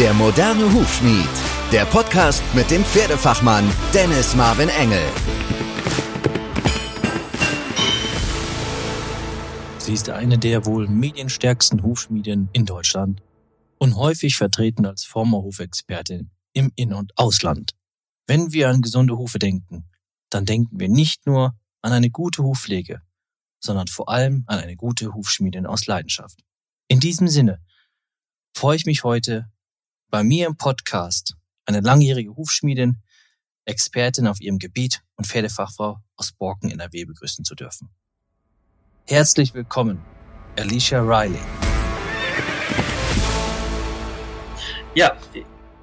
Der moderne Hufschmied. Der Podcast mit dem Pferdefachmann Dennis Marvin Engel. Sie ist eine der wohl medienstärksten Hufschmieden in Deutschland und häufig vertreten als former Hufexpertin im In- und Ausland. Wenn wir an gesunde Hufe denken, dann denken wir nicht nur an eine gute Hufpflege, sondern vor allem an eine gute Hufschmiedin aus Leidenschaft. In diesem Sinne freue ich mich heute, bei mir im Podcast eine langjährige Hufschmiedin, Expertin auf ihrem Gebiet und Pferdefachfrau aus Borken NRW begrüßen zu dürfen. Herzlich willkommen, Alicia Riley. Ja,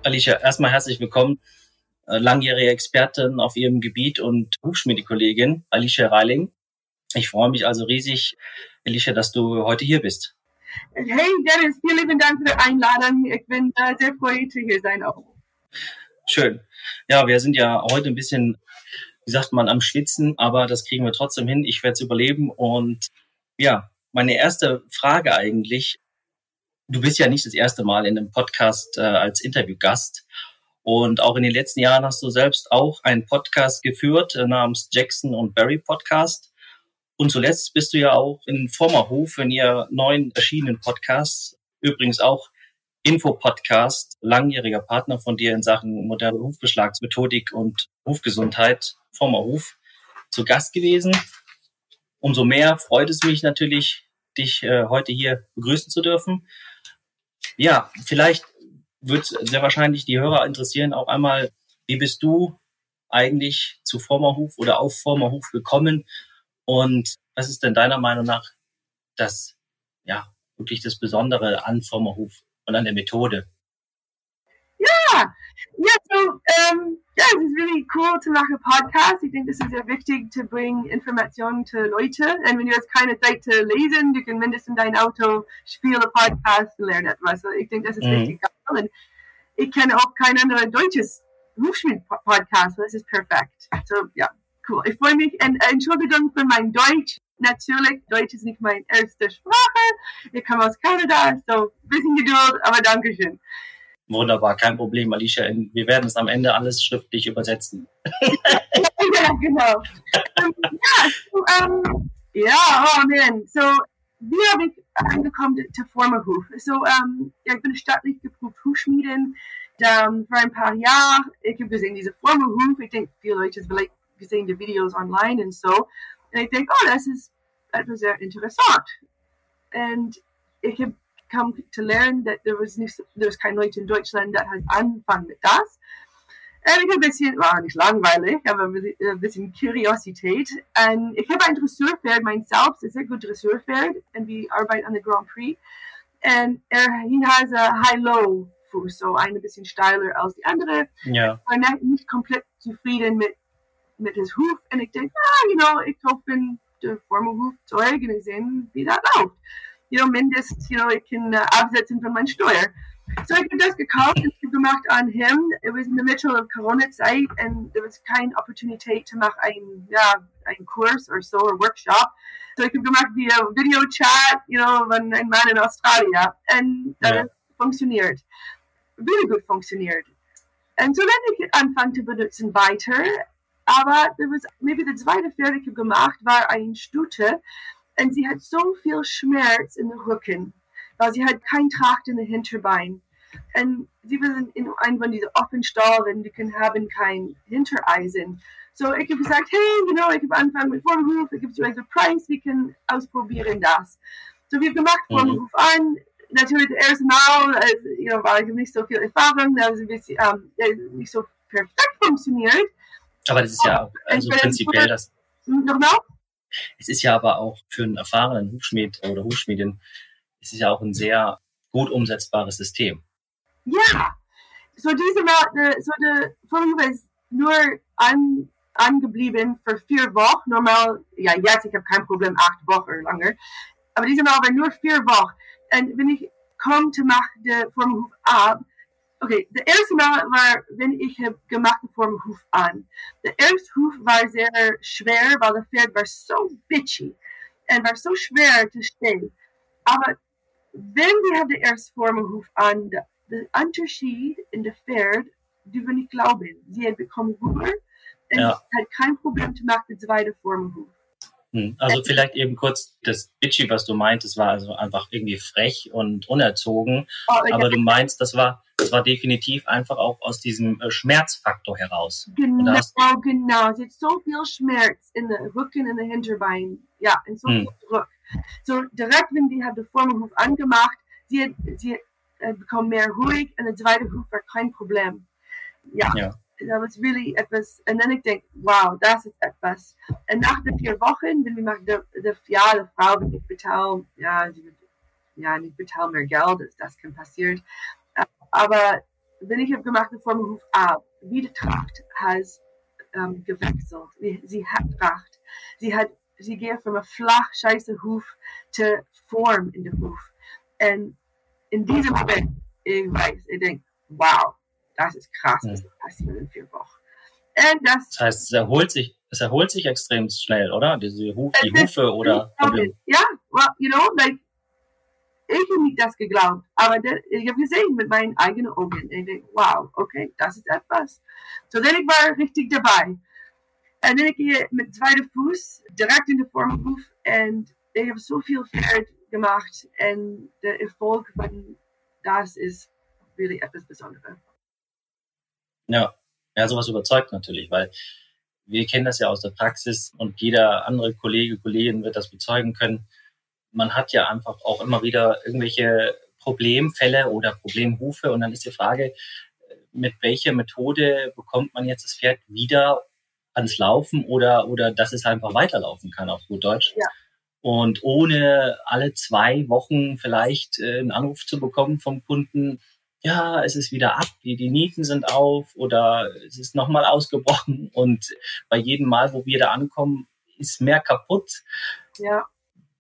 Alicia, erstmal herzlich willkommen. Äh, langjährige Expertin auf ihrem Gebiet und Hufschmiedekollegin Alicia Reiling. Ich freue mich also riesig, Alicia, dass du heute hier bist. Hey Dennis, vielen lieben Dank für die Einladung. Ich bin äh, sehr freut, hier sein auch. Schön. Ja, wir sind ja heute ein bisschen, wie sagt man, am Schwitzen, aber das kriegen wir trotzdem hin. Ich werde es überleben. Und ja, meine erste Frage eigentlich, du bist ja nicht das erste Mal in einem Podcast äh, als Interviewgast. Und auch in den letzten Jahren hast du selbst auch einen Podcast geführt äh, namens Jackson und Barry Podcast. Und zuletzt bist du ja auch in Formerhof in ihr neuen erschienenen Podcasts, übrigens auch Info-Podcast, langjähriger Partner von dir in Sachen moderne Hufbeschlagsmethodik und Hufgesundheit, Formerhof, zu Gast gewesen. Umso mehr freut es mich natürlich, dich äh, heute hier begrüßen zu dürfen. Ja, vielleicht wird sehr wahrscheinlich die Hörer interessieren, auch einmal, wie bist du eigentlich zu Formerhof oder auf Formerhof gekommen? Und was ist denn deiner Meinung nach das, ja, wirklich das Besondere an Formerhof und an der Methode? Ja, ja, so, um, yeah, es ist really cool zu machen Podcast. Ich denke, das ist sehr wichtig, zu bringen Informationen zu Leute. Und wenn du jetzt keine Zeit zu lesen, du kannst mindestens in dein Auto spielen Podcast und lernen etwas. Also ich denke, das ist Mhm. richtig geil. Und ich kenne auch kein anderes deutsches Hufschmied-Podcast. Das ist perfekt. So, ja, cool. Ich freue mich. Und Entschuldigung für mein Deutsch. Natürlich, Deutsch ist nicht meine erste Sprache. Ich komme aus Kanada, so ein bisschen Geduld, aber Dankeschön. Wunderbar, kein Problem, Alicia. Wir werden es am Ende alles schriftlich übersetzen. ja, genau. ähm, ja, so, ähm, ja, oh man. So, wie habe ich angekommen zu Formerhof? So, ähm, ja, ich bin staatlich geprüft Hufschmiedin. Ähm, vor ein paar Jahren, ich habe gesehen, diese Formerhof, ich denke, viele Leute vielleicht gesehen die Videos online und so. Und ich denke, oh, das ist etwas sehr interessant. Und ich habe come to learn that there was nicht, there was kein Leute in Deutschland, that hat angefangen mit das. Und ich ein bisschen, war nicht langweilig, aber ein bisschen Curiosität. Und ich habe ein Dressurpferd, mein selbst, ist ein gut Dressurpferd, und wir arbeiten an der Grand Prix. Und er ihn hat ein High-Low-Fuß, so ein bisschen steiler als die andere. Ja. War nicht, nicht komplett zufrieden mit, mit his Huf. Und ich denke, ah, you know, ich kaufe den Formelhuf Zeug und ich sehen, wie das läuft. You know, mindest, you know, ich kann uh, absetzen von meiner Steuer. So, habe das gekauft und gemacht an him. It was in the middle of Corona-Zeit and there was keine Opportunität zu machen, ein, ja, ein Kurs oder so, oder Workshop. So, ich habe gemacht via Videochat, you know, von einem Mann in Australien. Und das Ja. funktioniert. Really gut funktioniert. Und so dann ich anfangen zu benutzen weiter. Aber was, maybe der zweite Pferd, ich habe gemacht, war ein Stute. Und sie hat so viel Schmerz in den Rücken, weil sie hat kein Tracht in den Hinterbein. Und sie waren in einem von diesen offenen Stollen, die können haben kein Hintereisen. So, ich habe gesagt, hey, you know, ich habe angefangen mit Vorberuf, ich gebe dir einen Preis, wir können ausprobieren das. So, wir haben gemacht Mhm. Vorberuf an. Natürlich das erste Mal, also, you know, weil ich nicht so viel Erfahrung, da ist ein bisschen, ähm, der nicht so perfekt funktioniert. Aber das ist ja auch, also prinzipiell das, Nochmal? es ist ja aber auch für einen erfahrenen Hufschmied oder Hufschmiedin, es ist ja auch ein sehr gut umsetzbares System. Ja, so diese Mal, äh, so der Vorberuf ist nur an, angeblieben für vier Wochen. Normal, ja, jetzt, ich habe kein Problem, acht Wochen lange. Aber diese Mal war nur vier Wochen. Und wenn ich komme zu machen, der Vorberuf ab, okay, der erste Mal war, wenn ich habe gemacht den Vorberuf an. Der erste Huf war sehr schwer, weil das Pferd war so bitchy und war so schwer zu stehen. Aber wenn wir haben den ersten Vorberuf an, der Unterschied in der Pferd, die wir nicht glauben. Sie hat bekommen Hunger und Ja. hat kein Problem gemacht, die zweite Form Huf. Hm. Also vielleicht eben kurz das Bitchy, was du meintest, war also einfach irgendwie frech und unerzogen. Oh, ich Aber du meinst, das war, das war definitiv einfach auch aus diesem äh, Schmerzfaktor heraus. Genau, hast- genau. Sie hat so viel Schmerz in der Rücken, in der Hinterbein. Ja, und so Hm. viel Druck. So direkt, wenn die hat den Formelhuf angemacht, sie hat, sie hat äh, bekommen mehr ruhig und der zweite Huf war kein Problem. Ja, Ja. Das was really etwas. Und dann ich denke, wow, das ist etwas. Und nach den vier Wochen, wenn wir machen, der, der, ja, die Frau nicht bezahlen, ja, sie wird ja nicht bezahlen mehr Geld, das, das kann passieren. Äh, Aber wenn ich habe gemacht, der Formelhuf ab, wie die Tracht hat ähm, gewechselt. Wie- Sie hat Tracht. Sie hat, sie geht von einem flach, scheiße Huf zu Form in der Huf. Und in diesem Moment, ich weiß, ich denke, wow, das ist krass, was Mhm. passiert in vier Wochen. Und das, Das heißt, es erholt sich, es erholt sich extrem schnell, oder? Diese Huf, die Hufe oder ja, well, you know, like, ich habe nicht das geglaubt, aber der, ich habe gesehen mit meinen eigenen Augen. Ich denke, wow, okay, das ist etwas. So, dann ich war richtig dabei. Und dann ich gehe mit zweiter Fuß direkt in den Formhof und ich habe so viel Pferd gemacht und der Erfolg von das ist wirklich etwas Besonderes. Ja. Ja, sowas überzeugt natürlich, weil wir kennen das ja aus der Praxis und jeder andere Kollege, Kollegin wird das bezeugen können. Man hat ja einfach auch immer wieder irgendwelche Problemfälle oder Problemhufe und dann ist die Frage, mit welcher Methode bekommt man jetzt das Pferd wieder ans Laufen oder, oder dass es einfach weiterlaufen kann auf gut Deutsch. Ja. Und ohne alle zwei Wochen vielleicht äh, einen Anruf zu bekommen vom Kunden, ja, es ist wieder ab, die, die Nieten sind auf oder es ist nochmal ausgebrochen und bei jedem Mal, wo wir da ankommen, ist mehr kaputt, Ja,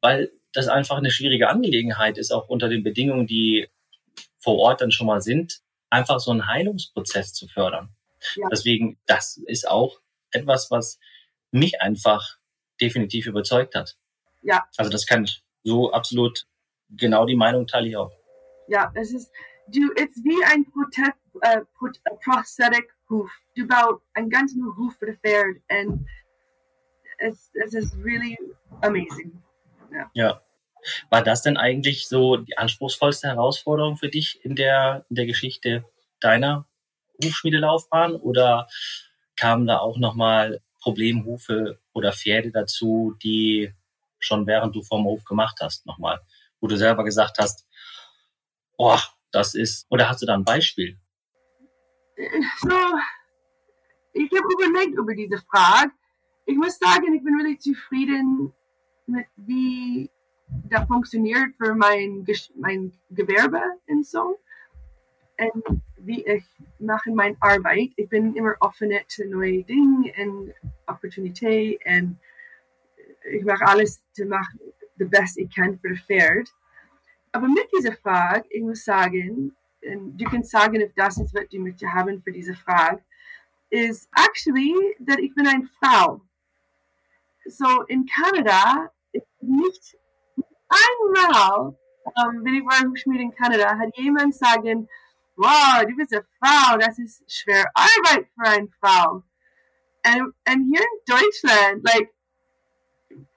weil das einfach eine schwierige Angelegenheit ist, auch unter den Bedingungen, die vor Ort dann schon mal sind, einfach so einen Heilungsprozess zu fördern. Ja. Deswegen, das ist auch etwas, was mich einfach definitiv überzeugt hat. Ja. Also das kann ich so absolut, genau die Meinung teile ich auch. ja, es ist, du, ist wie ein Prote äh, äh, Prosthetic Hoof. Du baust einen ganzen Hoof Pferd und es, es ist really amazing. Ja. War das denn eigentlich so die anspruchsvollste Herausforderung für dich in der, in der Geschichte deiner Hufschmiedelaufbahn oder kamen da auch nochmal Problemhufe oder Pferde dazu, die schon während du vom Hof gemacht hast, nochmal, wo du selber gesagt hast, oh, das ist, oder hast du da ein Beispiel? So, ich habe überlegt über diese Frage. Ich muss sagen, ich bin wirklich zufrieden mit wie das funktioniert für mein, mein Gewerbe und so. Und wie ich mache meine Arbeit. Ich bin immer offen zu neuen Dingen und Opportunitäten und ich mache alles zu das Beste ich kann für das Pferd. Aber mit dieser Frage, ich muss sagen, du kannst sagen, ob das ist, was du möchtest haben für diese Frage, ist actually, dass ich bin eine Frau. So in Kanada nicht einmal, ähm, wenn ich war im Schmied in Kanada, hat jemand sagen, wow, du bist eine Frau, das ist schwer Arbeit für eine Frau. Und hier in Deutschland, like,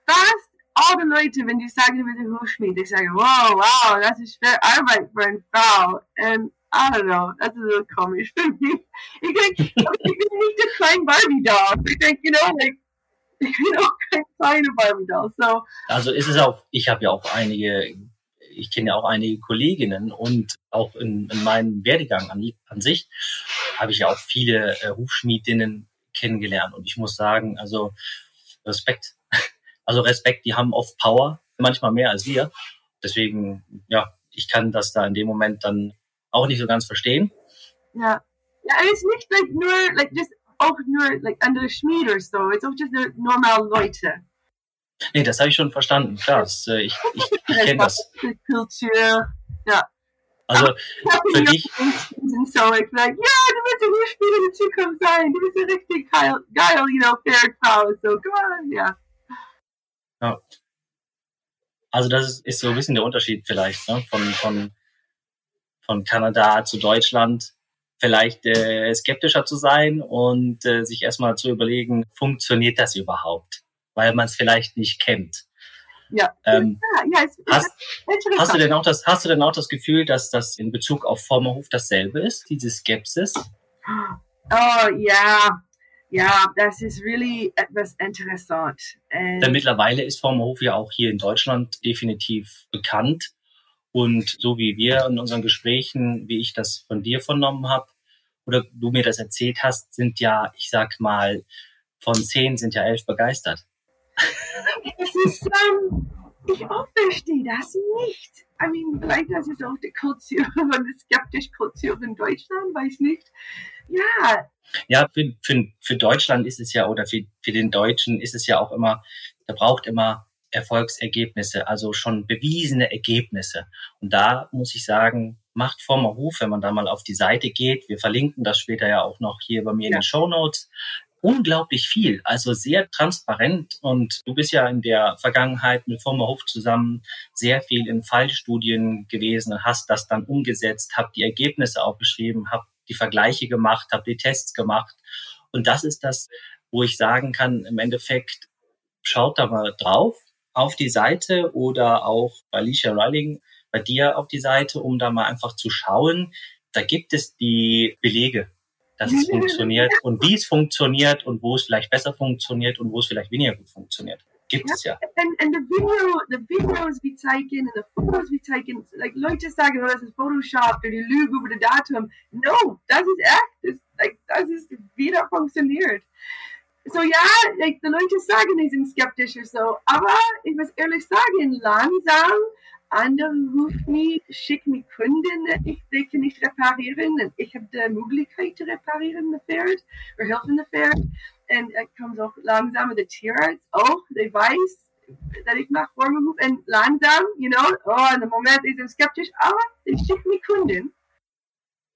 fast alle Leute, wenn die sagen, bist ein Hufschmied, die sagen, wow, wow, das ist schwer Arbeit für eine Frau. Und I don't know, das ist so komisch für mich. Ich denke, ich bin nicht der kleine Barbie-Doll. Ich denke, you know, like, ich bin auch kein kleiner Barbie-Doll. So, Also ist es auch, ich habe ja auch einige, ich kenne ja auch einige Kolleginnen und auch in, in meinem Werdegang an, an sich habe ich ja auch viele äh, Hufschmiedinnen kennengelernt und ich muss sagen, also Respekt. Also Respekt, die haben oft Power, manchmal mehr als wir. Deswegen, ja, ich kann das da in dem Moment dann auch nicht so ganz verstehen. ja. Ja, es ist nicht like, nur, like, just auch nur like, andere Schmied oder so. Es ist auch just nur normale Leute. Nee, das habe ich schon verstanden. Klar, das, äh, ich, ich, ich kenne das. Kultur. Also Ich hab Für dich- so, ich like, ja, du willst ein Hörspiel in der Zukunft sein. Du bist ein richtig geil, geil you know, Pferdfrau. So, come on, ja. Also das ist, ist so ein bisschen der Unterschied vielleicht ne? von, von, von Kanada zu Deutschland vielleicht äh, skeptischer zu sein und äh, sich erstmal zu überlegen, funktioniert das überhaupt? Weil man es vielleicht nicht kennt. Ja, Ähm, ja, ja es, hast- es, Hast du denn auch das, hast du denn auch das Gefühl, dass das in Bezug auf Formerhof dasselbe ist, diese Skepsis? Oh ja, ja, das ist really etwas interessant. Und Denn mittlerweile ist Formerhof ja auch hier in Deutschland definitiv bekannt. Und so wie wir in unseren Gesprächen, wie ich das von dir vernommen habe, oder du mir das erzählt hast, sind ja, ich sag mal, von zehn sind ja elf begeistert. es ist, ähm, ich auch verstehe das nicht. I mean, vielleicht das ist auch die Kultur von der skeptischen Kultur in Deutschland, weiß nicht. Ja, Ja, für, für, für Deutschland ist es ja, oder für, für den Deutschen ist es ja auch immer, der braucht immer Erfolgsergebnisse, also schon bewiesene Ergebnisse. Und da muss ich sagen, macht Former Hof, wenn man da mal auf die Seite geht, wir verlinken das später ja auch noch hier bei mir in Ja. den Show Notes, unglaublich viel, also sehr transparent. Und du bist ja in der Vergangenheit mit Former Hof zusammen sehr viel in Fallstudien gewesen und hast das dann umgesetzt, habt die Ergebnisse aufgeschrieben, habt die Vergleiche gemacht, habt die Tests gemacht. Und das ist das, wo ich sagen kann, im Endeffekt, schaut da mal drauf auf die Seite oder auch bei Alicia Rilling bei dir auf die Seite, um da mal einfach zu schauen. Da gibt es die Belege, dass es funktioniert und wie es funktioniert und wo es vielleicht besser funktioniert und wo es vielleicht weniger gut funktioniert. Gibt es ja. and, and the video, the videos we zeigen and the photos we zeigen, like Leute sagen, oh, das ist Photoshop oder die Lüge über das Datum. No, das ist echt. Das, like, das ist wieder funktioniert. So ja, like, die Leute sagen, die sind skeptisch oder so, aber ich muss ehrlich sagen, langsam, andere rufen mich, schicken mich Kunden, ich kann nicht reparieren und ich habe die Möglichkeit zu reparieren, das Pferd, oder helfen das Pferd. Und es kommt auch langsam der Tierarzt auch, der weiß, dass ich mache Vormove und langsam, you know, oh, in dem Moment ist er skeptisch, aber ich schicke mich Kunden.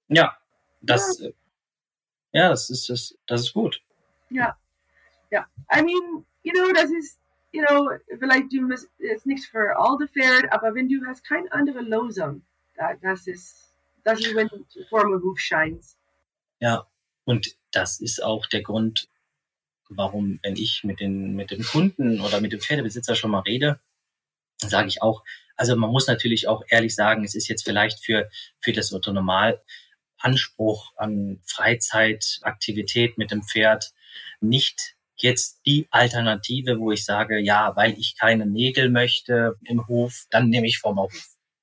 Ja, das, äh, ja, das ist, das, das ist gut. Ja, ja. I mean, you know, das ist, you know, vielleicht du musst, ist nicht für all the Pferd, aber wenn du hast keine andere Lösung, da, das ist, das ist, wenn Vormove scheint. Ja, und das ist auch der Grund, warum, wenn ich mit den, mit dem Kunden oder mit dem Pferdebesitzer schon mal rede, sage ich auch, also man muss natürlich auch ehrlich sagen, es ist jetzt vielleicht für, für das Autonomal Anspruch an Freizeitaktivität mit dem Pferd nicht jetzt die Alternative, wo ich sage, ja, weil ich keine Nägel möchte im Hof, dann nehme ich vom Hof.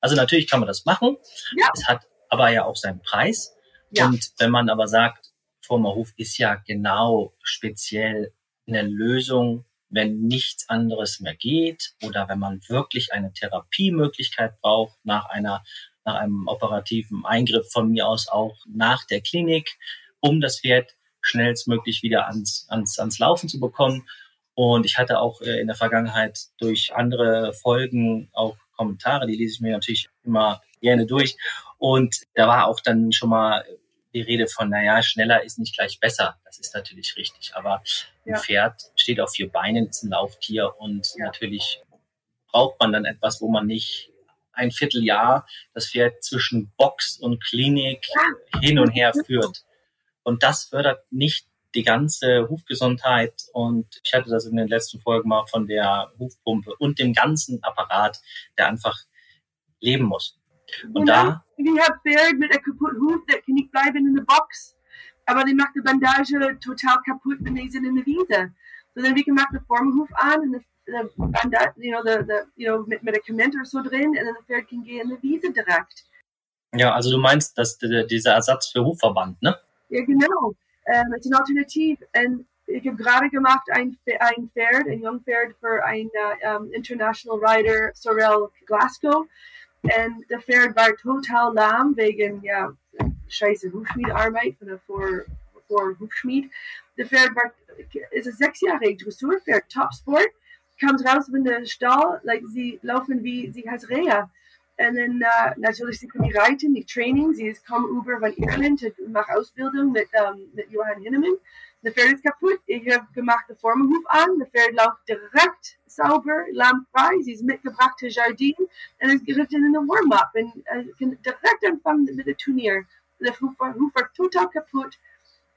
Also natürlich kann man das machen. Ja. Es hat aber ja auch seinen Preis. Ja. Und wenn man aber sagt, Formerhof ist ja genau speziell eine Lösung, wenn nichts anderes mehr geht oder wenn man wirklich eine Therapiemöglichkeit braucht nach einer nach einem operativen Eingriff von mir aus auch nach der Klinik, um das Pferd schnellstmöglich wieder ans, ans, ans Laufen zu bekommen. Und ich hatte auch äh, in der Vergangenheit durch andere Folgen auch Kommentare, die lese ich mir natürlich immer gerne durch. Und da war auch dann schon mal die Rede von, naja, schneller ist nicht gleich besser. Das ist natürlich richtig. Aber ein Ja. Pferd steht auf vier Beinen, ist ein Lauftier und Ja. natürlich braucht man dann etwas, wo man nicht ein Vierteljahr das Pferd zwischen Box und Klinik hin und her führt. Und das fördert nicht die ganze Hufgesundheit. Und ich hatte das in den letzten Folgen mal von der Hufpumpe und dem ganzen Apparat, der einfach leben muss. Und da, Ich habe Pferd mit einem kaputten Huf, der kann nicht bleiben in der Box. Aber die macht die Bandage total kaputt, wenn die sind in der Wiese. So dann wir gemacht den Vorderhuf an und der Bandage, you know, the, the, you know, mit Medikamente oder so drin und dann das Pferd kann gehen in der Wiese direkt. ja, also du meinst, dass die- dieser Ersatz für Hufverband, ne? Ja, genau. Ähm, es ist ein Alternativ. Und ich habe gerade gemacht ein, ein Pferd, ein Jungpferd für ein äh, um, International Rider Sorel Glasgow. Und der Pferd war total lahm wegen ja, scheiße Hufschmiedarbeit von der Vor, Hufschmied. Der Pferd war, ist ein sechsjähriges Dressurpferd, Topsport. Kommt raus in den Stall, like, sie laufen wie, sie heißt Reha. Und dann natürlich, sie können die reiten, die Training. Sie ist kommen über von Irland und macht Ausbildung mit, ähm, mit Johann Hinnemann. Das Pferd ist kaputt. Ich habe gemacht den Vorderhuf an. Das Pferd läuft direkt sauber, lärmfrei. Sie ist mitgebracht zu Jardin und es geht in den Warm-up und äh, kann direkt anfangen mit dem Turnier. Der Huf war, total kaputt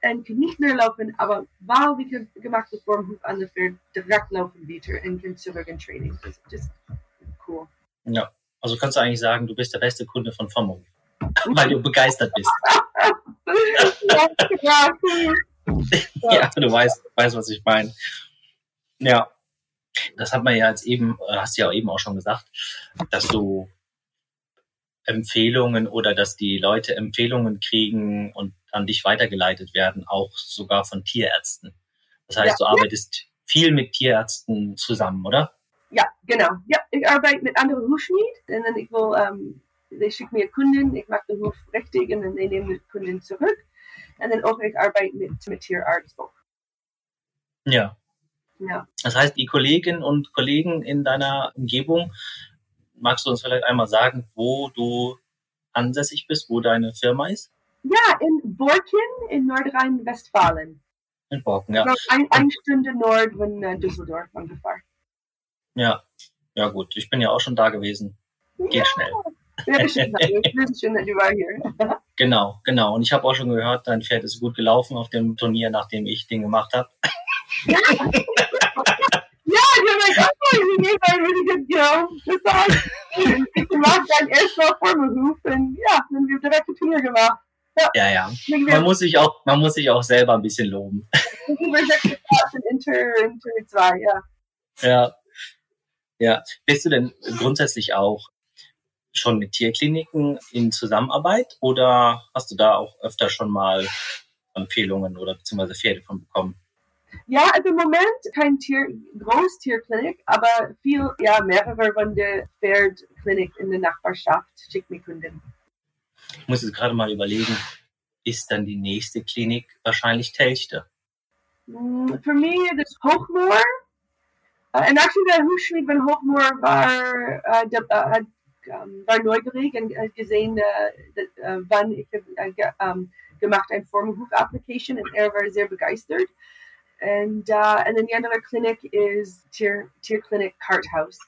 und kann nicht mehr laufen, aber weil wir gemacht haben, Huf an der Pferd, direkt laufen wieder und kann zurück in Training. Das ist cool. Ja, also kannst du eigentlich sagen, du bist der beste Kunde von Formo, weil du begeistert bist. ja, du weißt, weißt, was ich meine. Ja, das hat man ja jetzt eben, äh, hast du ja eben auch schon gesagt, dass du Empfehlungen oder dass die Leute Empfehlungen kriegen und an dich weitergeleitet werden, auch sogar von Tierärzten. Das heißt, Ja. du arbeitest viel mit Tierärzten zusammen, oder? Ja, genau. Ja, ich arbeite mit anderen Hufschmied und dann ich will, ähm, die schicken mir Kunden, ich mache den Huf richtig und dann die nehmen die Kunden zurück. Und dann auch ich arbeite mit, mit Tierarzt auch. Ja. Ja. Das heißt, die Kolleginnen und Kollegen in deiner Umgebung, magst du uns vielleicht einmal sagen, wo du ansässig bist, wo deine Firma ist? ja, in Borken in Nordrhein-Westfalen. In Borken, ja. So ein, eine Stunde Nord von äh, Düsseldorf ungefähr. Ja. Ja, gut. Ich bin ja auch schon da gewesen. Geht schnell. Ja, schön, dass du war hier. Genau, genau. Und ich habe auch schon gehört, dein Pferd ist gut gelaufen auf dem Turnier, nachdem ich den gemacht habe. Ja, you're like, oh, you gave a really good war ich gemacht, dann erst mal Formelhuf und ja, dann haben wir direkt ein Turnier gemacht. Ja, ja. Dann Man muss sich auch, man muss sich auch selber ein bisschen loben. über sechs Jahre in Inter, Inter 2, ja. Ja. Ja. Bist du denn grundsätzlich auch schon mit Tierkliniken in Zusammenarbeit oder hast du da auch öfter schon mal Empfehlungen oder beziehungsweise Pferde von bekommen? Ja, also im Moment kein Tier, Großtierklinik, aber viel, ja, mehrere von der Pferdklinik in der Nachbarschaft schickt mir Kunden. Ich muss jetzt gerade mal überlegen, ist dann die nächste Klinik wahrscheinlich Telchte? Mm, Für mich das Hochmoor. Uh, and actually, der Hufschmied von Hochmoor war, uh, de, uh, hat, um, war neugierig und hat gesehen, uh, dat, uh, wann ich um, gemacht ein Formhuf-Application und er war sehr begeistert. Und, uh, and then die andere Klinik ist Tier, Tierklinik Carthouse.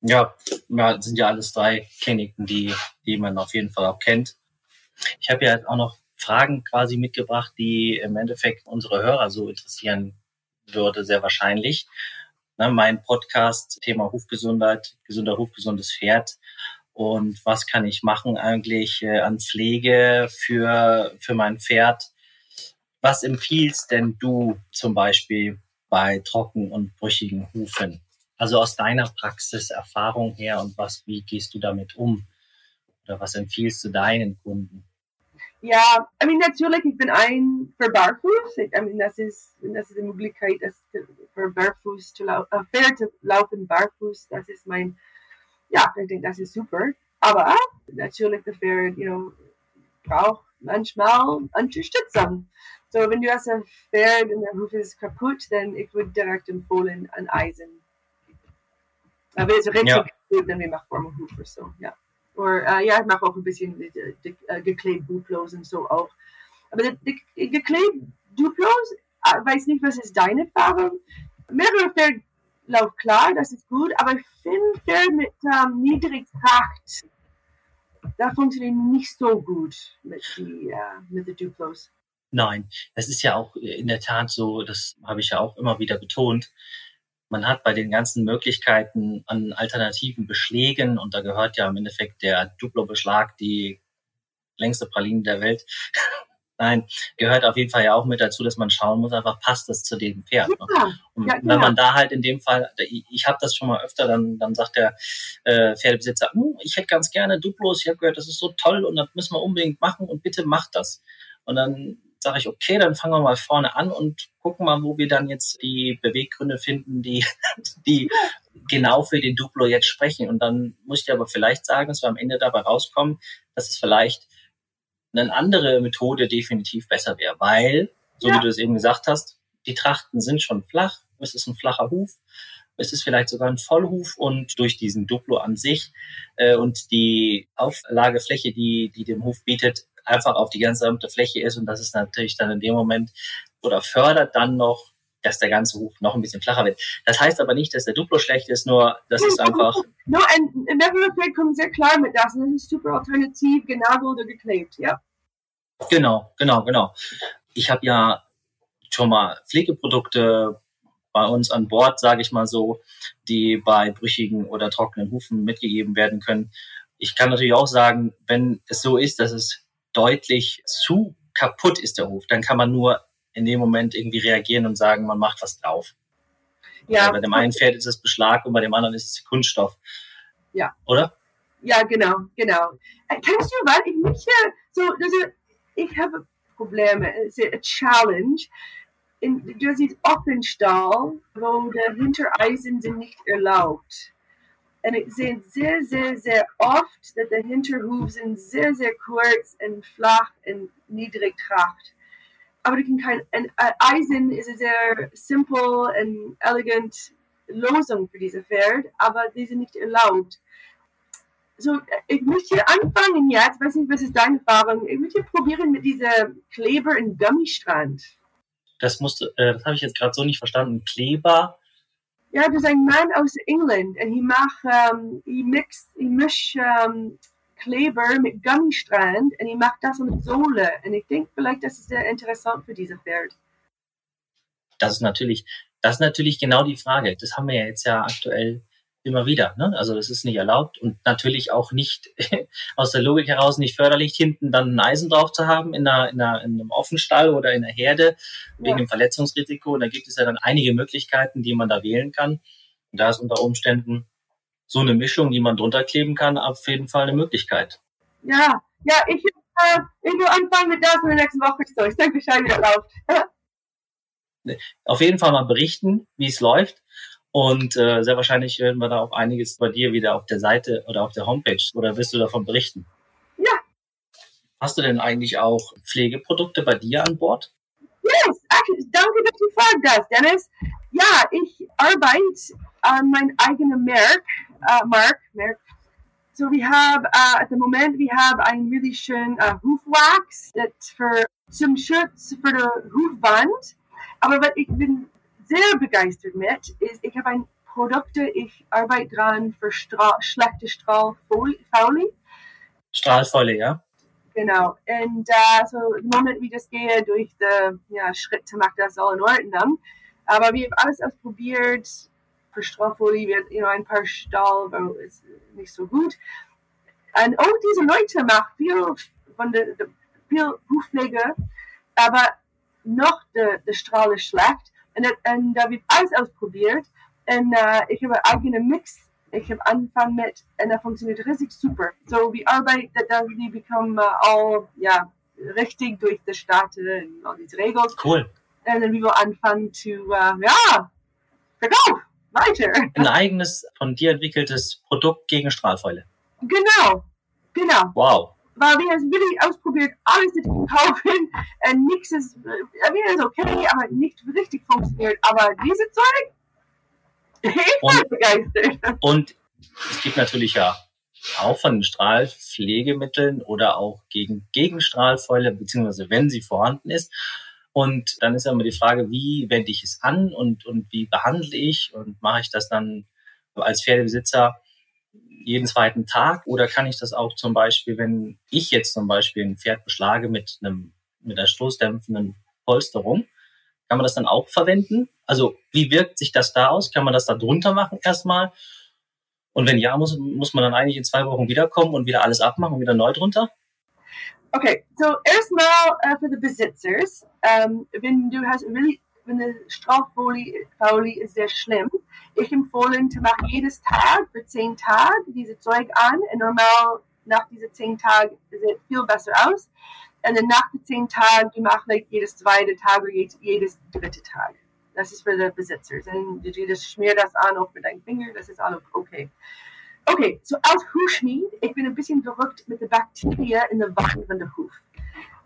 Ja, das sind ja alles drei Kliniken, die, die man auf jeden Fall auch kennt. Ich habe ja auch noch Fragen quasi mitgebracht, die im Endeffekt unsere Hörer so interessieren würde, sehr wahrscheinlich. Ne, mein Podcast, Thema Hufgesundheit, gesunder Huf, gesundes Pferd. Und was kann ich machen eigentlich äh, an Pflege für, für mein Pferd? Was empfiehlst denn du zum Beispiel bei trocken und brüchigen Hufen? Also aus deiner Praxiserfahrung her und was, wie gehst du damit um? Oder was empfiehlst du deinen Kunden? Ja, I mean, natürlich, ich bin ein für Barfuß. Ich, I mean, das ist, das ist die Möglichkeit, das für Barfuß zu laufen, äh, Pferd zu laufen, barfuß. Das ist mein, ja, ich denke, das ist super. Aber natürlich, das Pferd, you know, braucht manchmal Unterstützung. So, wenn du hast ein Pferd und der Huf ist kaputt, dann ich würde direkt empfehlen an Eisen. Aber es ist richtig Ja. gut, wenn wir machen Huf oder so, ja. Oder, äh, ja, ich mache auch ein bisschen mit, äh, äh, geklebt Duplos und so auch. Aber geklebt Duplos, äh, weiß nicht, was ist deine Erfahrung? Mehrere Pferd laufen klar, das ist gut, aber ich finde mit ähm, Niedrigkraft, da funktioniert nicht so gut mit die, äh, mit den Duplos. Nein, das ist ja auch in der Tat so, das habe ich ja auch immer wieder betont. Man hat bei den ganzen Möglichkeiten an alternativen Beschlägen, und da gehört ja im Endeffekt der Duplo-Beschlag, die längste Praline der Welt. Nein, gehört auf jeden Fall ja auch mit dazu, dass man schauen muss, einfach passt das zu dem Pferd. Ne? Ja, Und Ja, wenn genau. man da halt in dem Fall, ich, ich habe das schon mal öfter, dann, dann sagt der äh, Pferdebesitzer, "Hm, ich hätte ganz gerne Duplos, ich habe gehört, das ist so toll und das müssen wir unbedingt machen und bitte macht das. Und dann sage ich, okay, dann fangen wir mal vorne an und gucken mal, wo wir dann jetzt die Beweggründe finden, die, die genau für den Duplo jetzt sprechen. Und dann muss ich aber vielleicht sagen, dass wir am Ende dabei rauskommen, dass es vielleicht eine andere Methode definitiv besser wäre, weil, so Ja. wie du es eben gesagt hast, die Trachten sind schon flach, es ist ein flacher Huf, es ist vielleicht sogar ein Vollhuf und durch diesen Duplo an sich äh, und die Auflagefläche, die, die dem Huf bietet, einfach auf die gesamte Fläche ist und das ist natürlich dann in dem Moment oder fördert dann noch dass der ganze Huf noch ein bisschen flacher wird. Das heißt aber nicht, dass der Duplo schlecht ist, nur das ist einfach. No, ein Metalfeld kommt sehr klar mit das. Das ist super alternativ, genagelt oder geklebt, ja. Genau, genau, genau. Ich habe ja schon mal Pflegeprodukte bei uns an Bord, sage ich mal so, die bei brüchigen oder trockenen Hufen mitgegeben werden können. Ich kann natürlich auch sagen, wenn es so ist, dass es deutlich zu kaputt ist, der Huf, dann kann man nur in dem Moment irgendwie reagieren und sagen, man macht was drauf. Ja. Bei dem einen Pferd ist es Beschlag und bei dem anderen ist es Kunststoff. Ja. Oder? Ja, genau, genau. Äh, kannst du, weil ich mich so, also ich habe Probleme, es ist eine Challenge. In, du siehst Offenstall, wo der Hintereisen sind nicht erlaubt. Und ich sehe sehr, sehr, sehr oft, dass der Hinterhuf sind sehr, sehr kurz und flach und niedrig tracht. Aber kein, ein, ein Eisen ist eine sehr simple und elegant Lösung für diese Pferd, aber die sind nicht erlaubt. So, ich möchte anfangen jetzt, weiß nicht, was ist deine Erfahrung, ich möchte probieren mit dieser Kleber- und Gummistrand. Das äh, das habe ich jetzt gerade so nicht verstanden. Kleber, ja, dus een man aus England en hij maakt, um, hij mixt, um, Kleber mit Gummistrand und hij macht das an Sohle. Und ich denke vielleicht, das ist sehr interessant für diese Pferd. Das ist natürlich, das ist natürlich genau die Frage. Das haben wir ja jetzt ja aktuell immer wieder. Ne? Also das ist nicht erlaubt und natürlich auch nicht aus der Logik heraus nicht förderlich, hinten dann ein Eisen drauf zu haben in, einer, in, einer, in einem Offenstall oder in einer Herde wegen ja. dem Verletzungsrisiko. Und da gibt es ja dann einige Möglichkeiten, die man da wählen kann. Und da ist unter Umständen so eine Mischung, die man drunter kleben kann, auf jeden Fall eine Möglichkeit. Ja, ja, ich, äh, ich will anfangen mit das in der nächsten Woche. So, ich denke, Bescheid, wie das läuft. auf jeden Fall mal berichten, wie es läuft. Und äh, sehr wahrscheinlich werden wir da auch einiges bei dir wieder auf der Seite oder auf der Homepage oder wirst du davon berichten? Ja. Hast du denn eigentlich auch Pflegeprodukte bei dir an Bord? Yes, actually, danke, dass du fragst, Dennis. Ja, ich arbeite an mein eigenes Merk, uh, Mark, Merk. So, wir haben, uh, at the Moment, wir haben ein really schön uh, Hufwax, das für, zum Schutz für die Hufwand. Aber was ich bin sehr begeistert mit, ist, ich habe ein Produkt, ich arbeite dran für Stra schlechte Strahlfolie. Strahlfolie, ja. Genau. Und uh, so im Moment, wie das geht, durch die ja, Schritte macht das all in Ordnung. Aber wir haben alles ausprobiert. Für Strahlfolie wird you know, ein paar Stahl, ist nicht so gut. Und auch diese Leute machen viel von der, der viel Hufpflege, aber noch der, der Strahl ist schlecht. Und, und da wird alles ausprobiert. Und uh, ich habe eigene Mix. Ich habe angefangen mit, und das funktioniert richtig super. So, wir arbeiten, dass die bekommen uh, all, ja, richtig durch die Staaten und all diese Regeln. Cool. Und dann wir anfangen zu, uh, ja, verkauf, weiter. Ein eigenes, von dir entwickeltes Produkt gegen Strahlfäule. Genau, genau. Wow wir es wirklich ausprobiert, alles zu kaufen. Äh, nichts ist, äh, ist okay, aber nicht richtig funktioniert. Aber diese Zeug, ich bin begeistert. Und es gibt natürlich ja auch von den Strahlpflegemitteln oder auch gegen Gegenstrahlfäule, beziehungsweise wenn sie vorhanden ist. Und dann ist ja immer die Frage, wie wende ich es an und, und wie behandle ich und mache ich das dann als Pferdebesitzer jeden zweiten Tag oder kann ich das auch zum Beispiel, wenn ich jetzt zum Beispiel ein Pferd beschlage mit einem mit einer stoßdämpfenden Polsterung, kann man das dann auch verwenden? Also wie wirkt sich das da aus? Kann man das da drunter machen erstmal? Und wenn ja, muss, muss man dann eigentlich in zwei Wochen wiederkommen und wieder alles abmachen und wieder neu drunter? Okay, so erstmal uh, für die Besitzers, um, wenn du hast really wenn eine Straffolie ist sehr schlimm. Ich empfehle, zu machen jedes Tag für zehn Tage diese Zeug an. Und normal nach diesen zehn Tagen sieht viel besser aus. Und dann nach den zehn Tagen, du machst like jedes zweite Tag oder jedes dritte Tag. Das ist für die Besitzer. Und das schmier das an auf mit deinem Finger, das ist alles okay. Okay, so als Hufschmied, ich bin ein bisschen verrückt mit den Bakterien in der Wand von der Huf.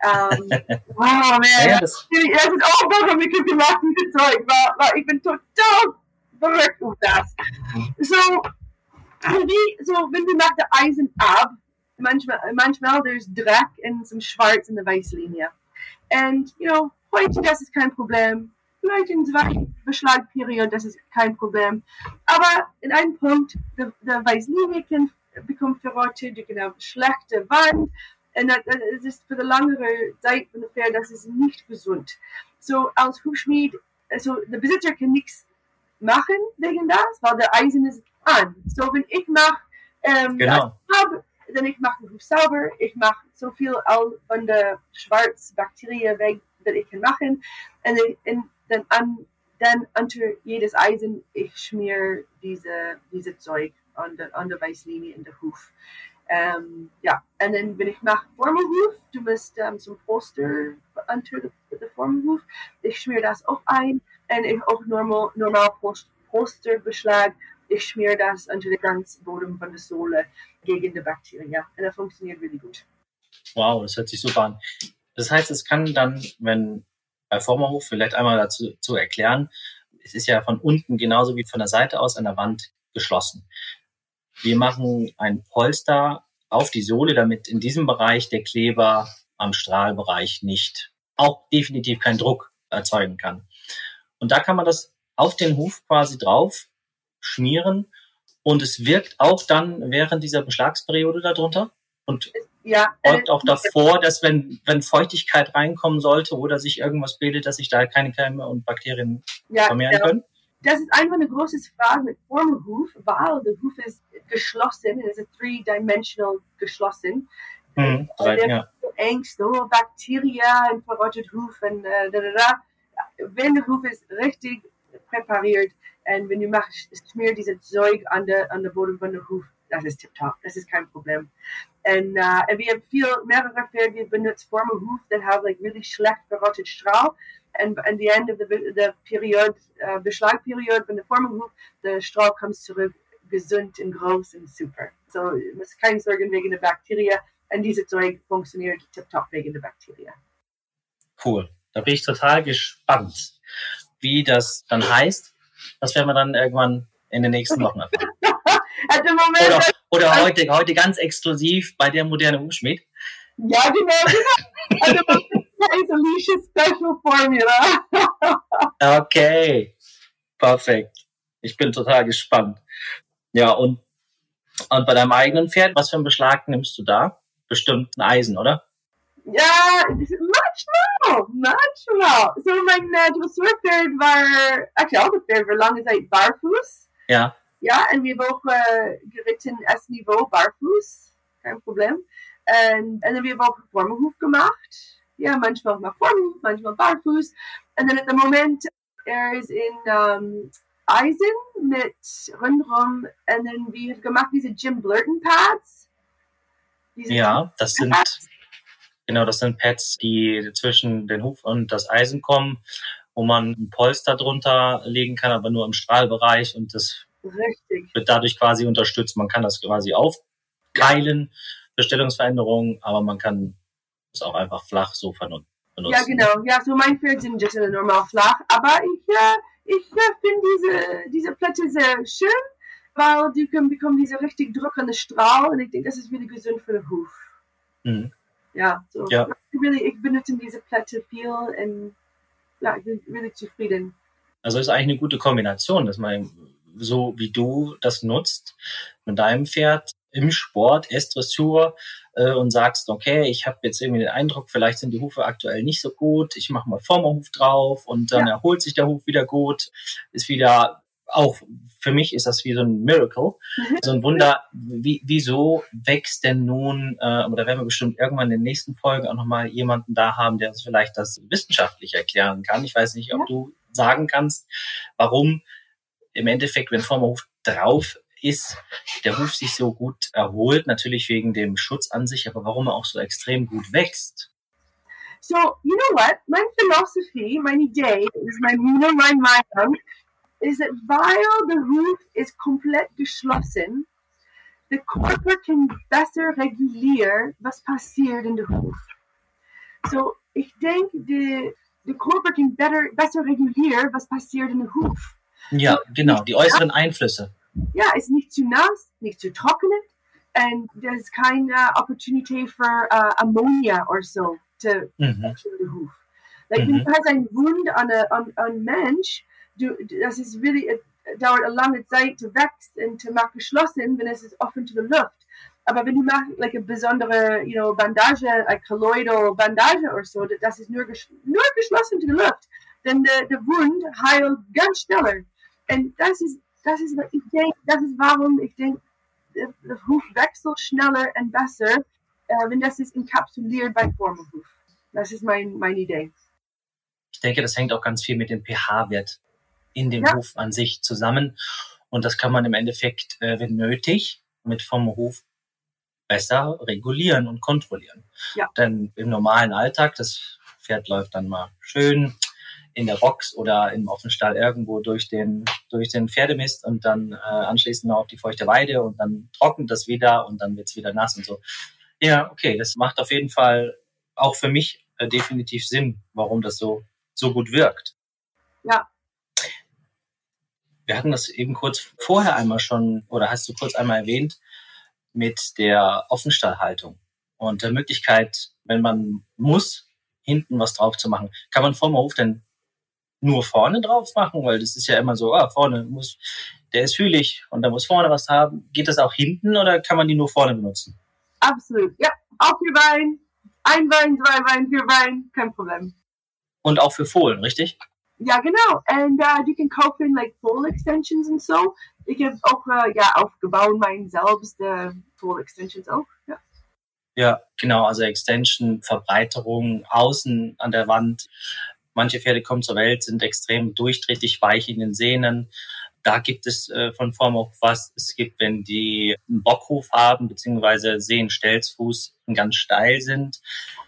Um, oh man, ja, das, das ist auch was mit dem gemachten Zeug, war, war, ich bin total verrückt auf das. So, wie, so, wenn du machst Eisen ab, manchmal, manchmal there's Dreck und some Schwarz in der Weißlinie. Und, you know, heute, das ist kein Problem. vielleicht in zwei Beschlagperioden, das ist kein Problem. Aber in einem Punkt, der, der Weißlinie kann, bekommt verrottet, du kannst schlechte Wand, und das ist für die langere Zeit ungefähr, das ist nicht gesund. So als Hufschmied, also der Besitzer kann nichts machen wegen das, weil der Eisen ist an. So wenn ich mache, ähm, Genau. habe, dann ich mache den Huf sauber, ich mache so viel all von der Schwarzbakterien weg, dass ich kann machen. Und dann an, dann unter jedes Eisen, ich schmier diese, diese Zeug an der, an der Weißlinie in der Huf. Ähm, ja, und dann, wenn ich mache Formelhuf, du musst ähm, zum Poster unter der Formelhuf, ich schmier das auch ein und ich auch normal, normal Post, Posterbeschlag, ich schmier das unter den ganzen Boden von der Sohle gegen die Bakterien. Und das funktioniert wirklich gut. Wow, das hört sich super an. Das heißt, es kann dann, wenn bei Formerhof vielleicht einmal dazu zu erklären, es ist ja von unten genauso wie von der Seite aus an der Wand geschlossen. Wir machen ein Polster auf die Sohle, damit in diesem Bereich der Kleber am Strahlbereich nicht, auch definitiv keinen Druck erzeugen kann. Und da kann man das auf den Huf quasi drauf schmieren und es wirkt auch dann während dieser Beschlagsperiode darunter und Ja, beugt und- auch davor, dass wenn, wenn Feuchtigkeit reinkommen sollte oder sich irgendwas bildet, dass sich da keine Keime und Bakterien ja, vermehren genau. können. Das ist einfach eine große Frage mit Formelhuf, weil der Huf ist geschlossen, es ist three-dimensional geschlossen. Mhm. Drei, ja. Angst, oh, Bakterien, ein verrottet Huf und äh, da, da, da. Wenn der Huf ist richtig präpariert und wenn du machst, schmier diese Zeug an der, an der Boden von der Huf, das ist tipptopp, das ist kein Problem. Und, äh, und wir haben viel, mehrere Pferde, wir benutzen Formelhuf, that have like really schlecht verrottet Strahl. And at the end of the, the period, uh, Beschlagperiode von der Formelhuf, der Strahl kommt zurück, gesund und groß und super. So, es muss keine Sorgen wegen der Bakterien. Und diese Zeug funktioniert tipptopp wegen der Bakterien. Cool. Da bin ich total gespannt, wie das dann heißt. Das werden wir dann irgendwann in den nächsten Wochen erfahren. At the moment, Oder, oder heute, heute ganz exklusiv bei der moderne Hufschmied. ja, genau, genau. Is Alicia's special formula. Okay. Perfekt. Ich bin total gespannt. Ja, und, und bei deinem eigenen Pferd, was für einen Beschlag nimmst du da? Bestimmt ein Eisen, oder? Ja, manchmal, manchmal. So mein äh, Dressurpferd war, actually auch das Pferd war lange Zeit barfuß. Ja. Ja, und wir haben auch äh, geritten S-Niveau barfuß, kein Problem. Und, und dann wir haben auch Formelhuf gemacht. Ja, manchmal mal Formelhuf, manchmal barfuß. Und dann at the Moment, er ist in ähm, Eisen mit rundherum. Und dann wir haben gemacht diese Jim Blurton Pads. Diese Ja, das sind, genau, das sind Pads, die zwischen den Huf und das Eisen kommen, wo man ein Polster drunter legen kann, aber nur im Strahlbereich und das Richtig. wird dadurch quasi unterstützt. Man kann das quasi aufkeilen, Bestellungsveränderungen, aber man kann es auch einfach flach so benutzen. Ja, genau. Ja, so mein Pferd sind just normal flach. Aber ich, äh, ich äh, finde diese, diese Plätze sehr schön, weil die können bekommen diese richtig drückende Strahl und ich denke, das ist wieder gesund für den Huf. Mhm. Ja, so. Ja. Really, ich benutze diese Plätze viel und ja, ich bin really zufrieden. Also ist eigentlich eine gute Kombination, dass man so wie du das nutzt mit deinem Pferd im Sport, S-Dressur äh, und sagst, okay, ich habe jetzt irgendwie den Eindruck, vielleicht sind die Hufe aktuell nicht so gut, ich mache mal Vorderhuf drauf und dann Ja. erholt sich der Huf wieder gut, ist wieder auch für mich ist das wie so ein Miracle, Mhm. so ein Wunder. Wie, wieso wächst denn nun, äh, oder werden wir bestimmt irgendwann in den nächsten Folgen auch nochmal jemanden da haben, der uns vielleicht das wissenschaftlich erklären kann. Ich weiß nicht, ob du sagen kannst, warum im Endeffekt, wenn Vorderhuf drauf ist, der Huf sich so gut erholt, natürlich wegen dem Schutz an sich, aber warum er auch so extrem gut wächst. So, you know what? My philosophy, my idee, is my, you know, my Meinung, is that while the roof is komplett geschlossen, the Körper kann besser regulieren, was passiert in der Huf. So, ich denke, der der Körper kann better, besser regulieren, was passiert in der Huf. Ja, genau, die äußeren Einflüsse. Ja, ist nicht zu nass, nicht zu trocken, und there's keine Opportunity for uh, ammonia or so to Mhm. the hoof. Like, mhm. wenn du hast einen Wund an einem Mensch, du, das ist wirklich, dauert eine lange Zeit zu wachsen und zu machen geschlossen, wenn es ist offen zu der Luft. Aber wenn du machst like eine besondere you know, Bandage, eine colloidal Bandage oder so, das ist nur, ges nur geschlossen zu der Luft, dann der, der Wund heilt ganz schneller. Und das ist, das ist, ich denke, das ist warum ich denke, der, der Huf wechselt schneller und besser, äh, wenn das ist enkapsuliert bei Formelhuf. Das ist mein, meine Idee. Ich denke, das hängt auch ganz viel mit dem pH-Wert in dem ja. Hof an sich zusammen. Und das kann man im Endeffekt, äh, wenn nötig, mit vom Hof besser regulieren und kontrollieren. Ja. Denn im normalen Alltag, das Pferd läuft dann mal schön in der Box oder im offenen Stall irgendwo durch den, durch den Pferdemist und dann äh, anschließend noch auf die feuchte Weide und dann trocknet das wieder und dann wird's wieder nass und so. Ja, okay, das macht auf jeden Fall auch für mich äh, definitiv Sinn, warum das so, so gut wirkt. Ja. Wir hatten das eben kurz vorher einmal schon, oder hast du kurz einmal erwähnt, mit der Offenstallhaltung und der Möglichkeit, wenn man muss, hinten was drauf zu machen. Kann man vorm Hof denn nur vorne drauf machen? Weil das ist ja immer so, ah, vorne muss, der ist hühlig und da muss vorne was haben. Geht das auch hinten oder kann man die nur vorne benutzen? Absolut, ja. Auch für Wein. Ein Wein, zwei Wein, vier Wein, kein Problem. Und auch für Fohlen, richtig? Ja, genau. Und uh, du kannst kaufen like Foal Extensions und so. Ich habe auch uh, ja aufgebaut mein selbst uh, Foal Extensions auch. Ja. ja, genau. Also Extension, Verbreiterung außen an der Wand. Manche Pferde kommen zur Welt, sind extrem durchträchtig, weich in den Sehnen. Da gibt es äh, von Form auch was es gibt, wenn die einen Bockhof haben, beziehungsweise Sehen, Stelzfuß ganz steil sind.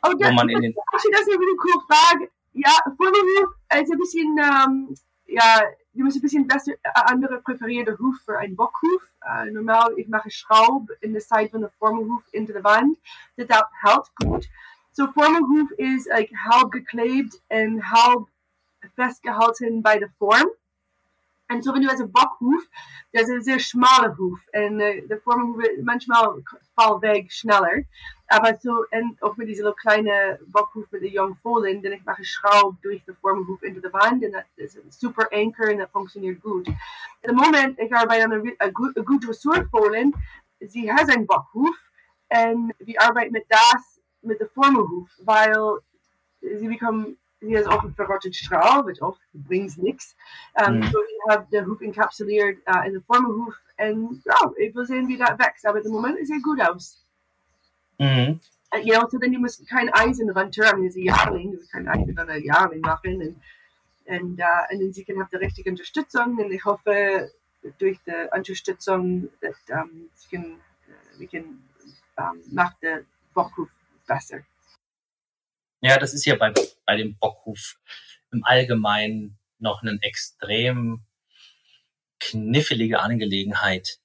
Oh, das, wo man in den das ist eine coole Frage. Ja, Vorderhof ist ein bisschen, ähm, ja, du musst ein bisschen besser, äh, andere präferierte Huf für einen Bockhof. Äh, normal, ich mache Schraub in der Seite von der Formelhof into der Wand. Das hält gut. So Formelhof ist like, halb geklebt und halb festgehalten bei der Form. Und so wenn du also Bockhuf, das ist ein sehr schmaler Huf. Und äh, der Formelhof manchmal fällt weg schneller. Aber so, und auch mit dieser kleinen Bockhuf mit den jungen Fohlen, denn ich mache Schraub durch den Formelhof in die Wand und das ist ein super Anker und das funktioniert gut. Im Moment, ich arbeite an einer eine gute Dressurfohlen, sie hat einen Bockhuf und wir arbeiten mit das, mit der Formelhof, weil sie bekommen hier ist auch ein verrottet Strahl, which auch bringt nichts. Um, mm. So ich habe den Huf enkapsuliert uh, in der Formelhuf und ja, ich will sehen, wie das wächst. Aber im Moment sieht es gut aus. Mhm. Uh, you know, so dann du musst kein Eisen ist ein Jahrling, du musst kein Eisen an ein Jahrling machen. Und, und, uh, und dann sie können die richtige Unterstützung und ich hoffe, durch die Unterstützung, dass um, sie können, uh, wir können um, nach der Bockhuf besser. Ja, das ist ja bei, bei dem Bockhuf im Allgemeinen noch eine extrem knifflige Angelegenheit,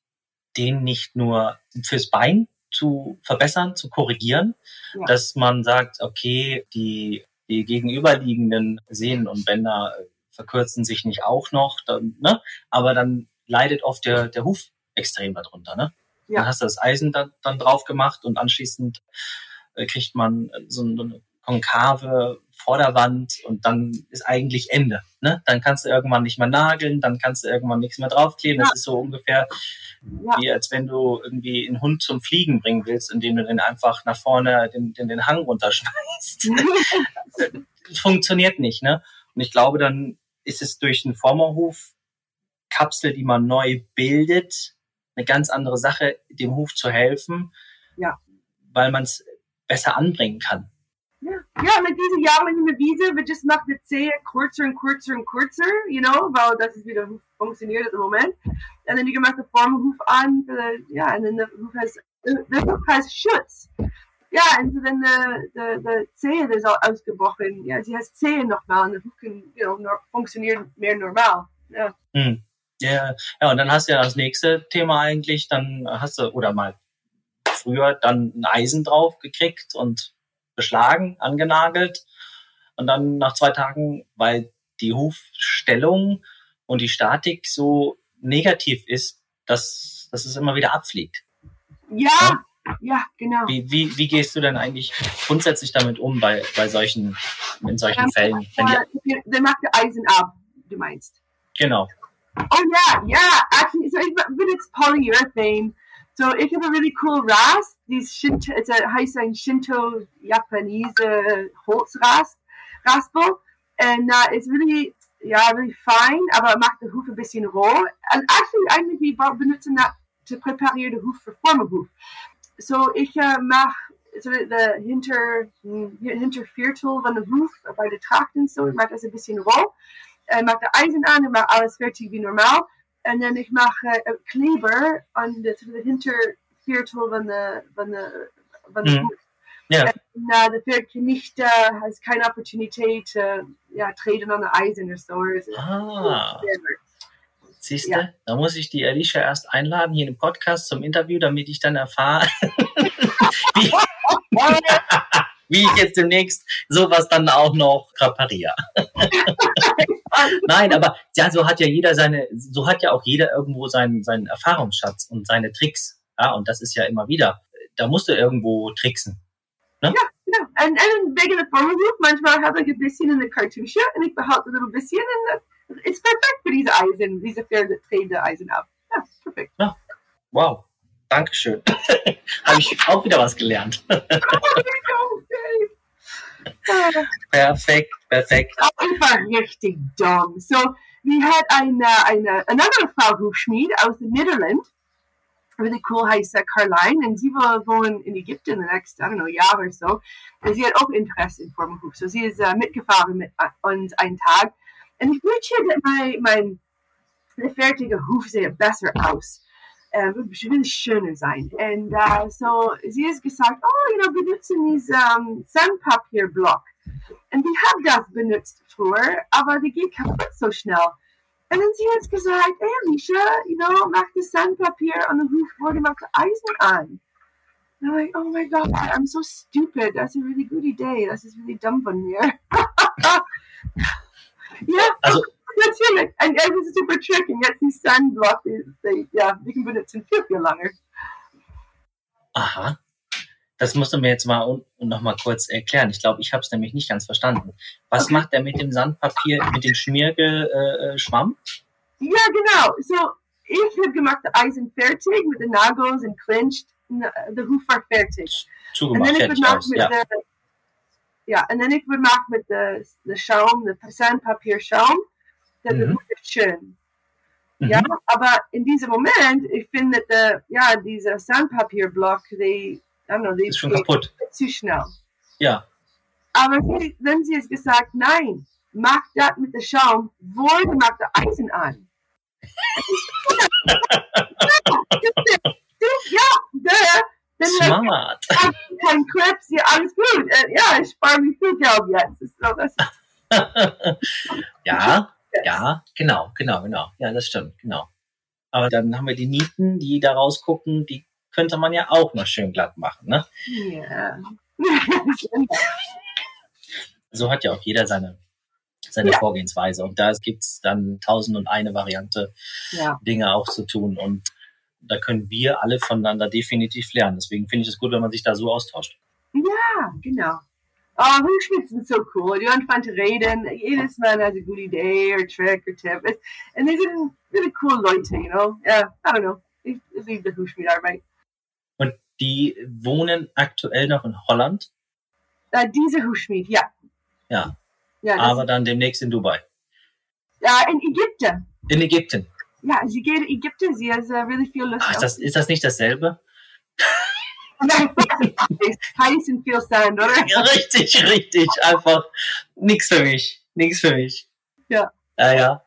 den nicht nur fürs Bein zu verbessern, zu korrigieren, ja. dass man sagt, okay, die, die gegenüberliegenden Sehnen und Bänder verkürzen sich nicht auch noch, dann, ne? aber dann leidet oft der, der Huf extrem darunter. Ne? Ja. Dann hast du das Eisen da, dann drauf gemacht und anschließend äh, kriegt man so eine konkave Vorderwand und dann ist eigentlich Ende. Ne? Dann kannst du irgendwann nicht mehr nageln, dann kannst du irgendwann nichts mehr draufkleben. Ja. Das ist so ungefähr ja. wie als wenn du irgendwie einen Hund zum Fliegen bringen willst, indem du den einfach nach vorne den, den, den Hang runterschmeißt. Funktioniert nicht. Ne? Und ich glaube, dann ist es durch einen Formerhof Kapsel, die man neu bildet, eine ganz andere Sache, dem Hof zu helfen, ja. weil man es besser anbringen kann. Ja, ja mit diesen Jahren in der Wiese wird es nach der Zehe kürzer und kürzer und kürzer, you know, weil das ist wieder funktioniert im Moment. Und dann die gemachte Form Huf an, ja, und dann der Huf der Huf has Schutz. Ja, und so dann der, der, der Zehe ist ausgebrochen. Ja, sie hat Zehe nochmal und der Huf kann, you know, funktioniert mehr normal. Ja. Hm. Ja, ja, und dann hast du ja das nächste Thema eigentlich, dann hast du, oder mal früher, dann ein Eisen drauf gekriegt und beschlagen, angenagelt. Und dann nach zwei Tagen, weil die Hufstellung und die Statik so negativ ist, dass, dass es immer wieder abfliegt. Ja, Ja, genau. Wie, wie, wie gehst du denn eigentlich grundsätzlich damit um bei, bei solchen, in solchen Ähm, Fällen? Wenn die, Der, macht Eisen ab, du meinst. genau. Oh ja, ja, actually, so ich benutze Polyurethane. So ich habe really cool Rast, dieses Shinto, es heißt ein Shinto Japanese Holzrast, Raspel. And uh, it's really, ja, really fine, aber macht den Huf ein bisschen roh. And actually, eigentlich, wir benutzen das zu präparieren den Huf für Formelhuf. So ich uh, mache so der hinter, hinter Viertel von der Huf bei der Tracht und so, ich mache das ein bisschen roh. Ich mache das Eisen an, ich mache alles fertig wie normal. Und dann ich mache äh, Kleber an der, der Hinterviertel von der, von der, von der Mhm. Huf. Ja, Na, das wird nicht, äh, has keine Opportunität, äh, ja, treten an der Eisen oder so. Also, ah, siehst du, Ja. da muss ich die Alicia erst einladen hier in den Podcast zum Interview, damit ich dann erfahre, wie, wie ich jetzt demnächst sowas dann auch noch präpariere. Nein, aber ja, so hat ja jeder seine, so hat ja auch jeder irgendwo seinen, seinen Erfahrungsschatz und seine Tricks. Ja, und das ist ja immer wieder. Da musst du irgendwo tricksen. Genau. Und, und wegen der Formelhuf, manchmal habe ich ein bisschen in der Kartusche und ich behalte ein bisschen und das ist perfekt für diese Eisen, diese Pferde treten Eisen ab. Ja, perfekt. Wow. Dankeschön. Habe ich auch wieder was gelernt. Perfekt, perfekt. einfach richtig dumm. So, wir hat eine, eine, andere Frau Hufschmied aus den Niederlanden, really cool, heißt Caroline, und sie will wohnen in Ägypten in the next, I don't know, Jahr oder so. Sie hat auch Interesse in Formelhuf. So, sie ist uh, mitgefahren mit uns einen Tag. Und ich wünsche, dass mein, mein fertige Huf sieht besser aus. Äh, wird will schöner sein. Und uh, so, sie hat gesagt, oh, you know, benutzen diesen um, Sandpapierblock. Und die haben das benutzt früher, aber die geht kaputt so schnell. Und dann sie hat gesagt, hey Alicia, you know, mach das Sandpapier an den Huf wurde das Eisen an. And I'm like, oh my god, I'm so stupid. That's a really good idea. Das ist really dumm von mir. ja, Also- natürlich. Und es ist super tricky. Sandblock, die, die, ja, die kann benutzen viel, viel länger. Aha. Das musst du mir jetzt mal un- noch mal kurz erklären. Ich glaube, ich habe es nämlich nicht ganz verstanden. Was Okay. macht er mit dem Sandpapier, mit dem Schmiergeschwamm? Äh, Schwamm? Ja, genau. So, ich habe gemacht Eisen fertig mit den Nagels und clinched. Der Huf war fertig. Und Zugemacht, fertig aus. Ja. der, ja, und dann ich gemacht mit der Schaum, der Sandpapier-Schaum. Der Mhm. Ist schön. Mhm. Ja, aber in diesem Moment, ich finde, der, ja, dieser Sandpapierblock, die, I don't know, die Ist schon kaputt. zu schnell. Ja. Aber sie, wenn sie es gesagt, nein, mach das mit der Schaum, wurde macht der Eisen an. ja, der, dann Smart. kein Clips, ja, alles gut. Äh, Ja, ich spare mir viel Geld jetzt. So, das, ja, ja, genau, genau, genau. Ja, das stimmt, genau. Aber dann haben wir die Nieten, die da rausgucken, die könnte man ja auch noch schön glatt machen. Ne? ja. So hat ja auch jeder seine, seine Ja. Vorgehensweise. Und da gibt's dann tausend und eine Variante, ja. Dinge auch zu tun. Und da können wir alle voneinander definitiv lernen. Deswegen finde ich es gut, wenn man sich da so austauscht. Ja, genau. Oh, Hochschwitz sind so cool. Die anfangen zu reden. Jedes Mal hat eine gute Idee oder Trick oder Tipp. It's- And they sind really cool Leute, you know? Yeah, I don't know. Ich, ich liebe die Hochschmiedarbeit. Und die wohnen aktuell noch in Holland, Uh, diese Hochschmied, ja. Ja. Ja, aber dann demnächst in Dubai. ja, in Ägypten. In Ägypten. Ja, sie geht in Ägypten. Sie hat uh, really viel Lust Ach, das, ist das nicht dasselbe? heiß und viel Sand, oder? Ja, richtig, richtig. Einfach nix für mich. Nix für mich. Ja. Ja, ja.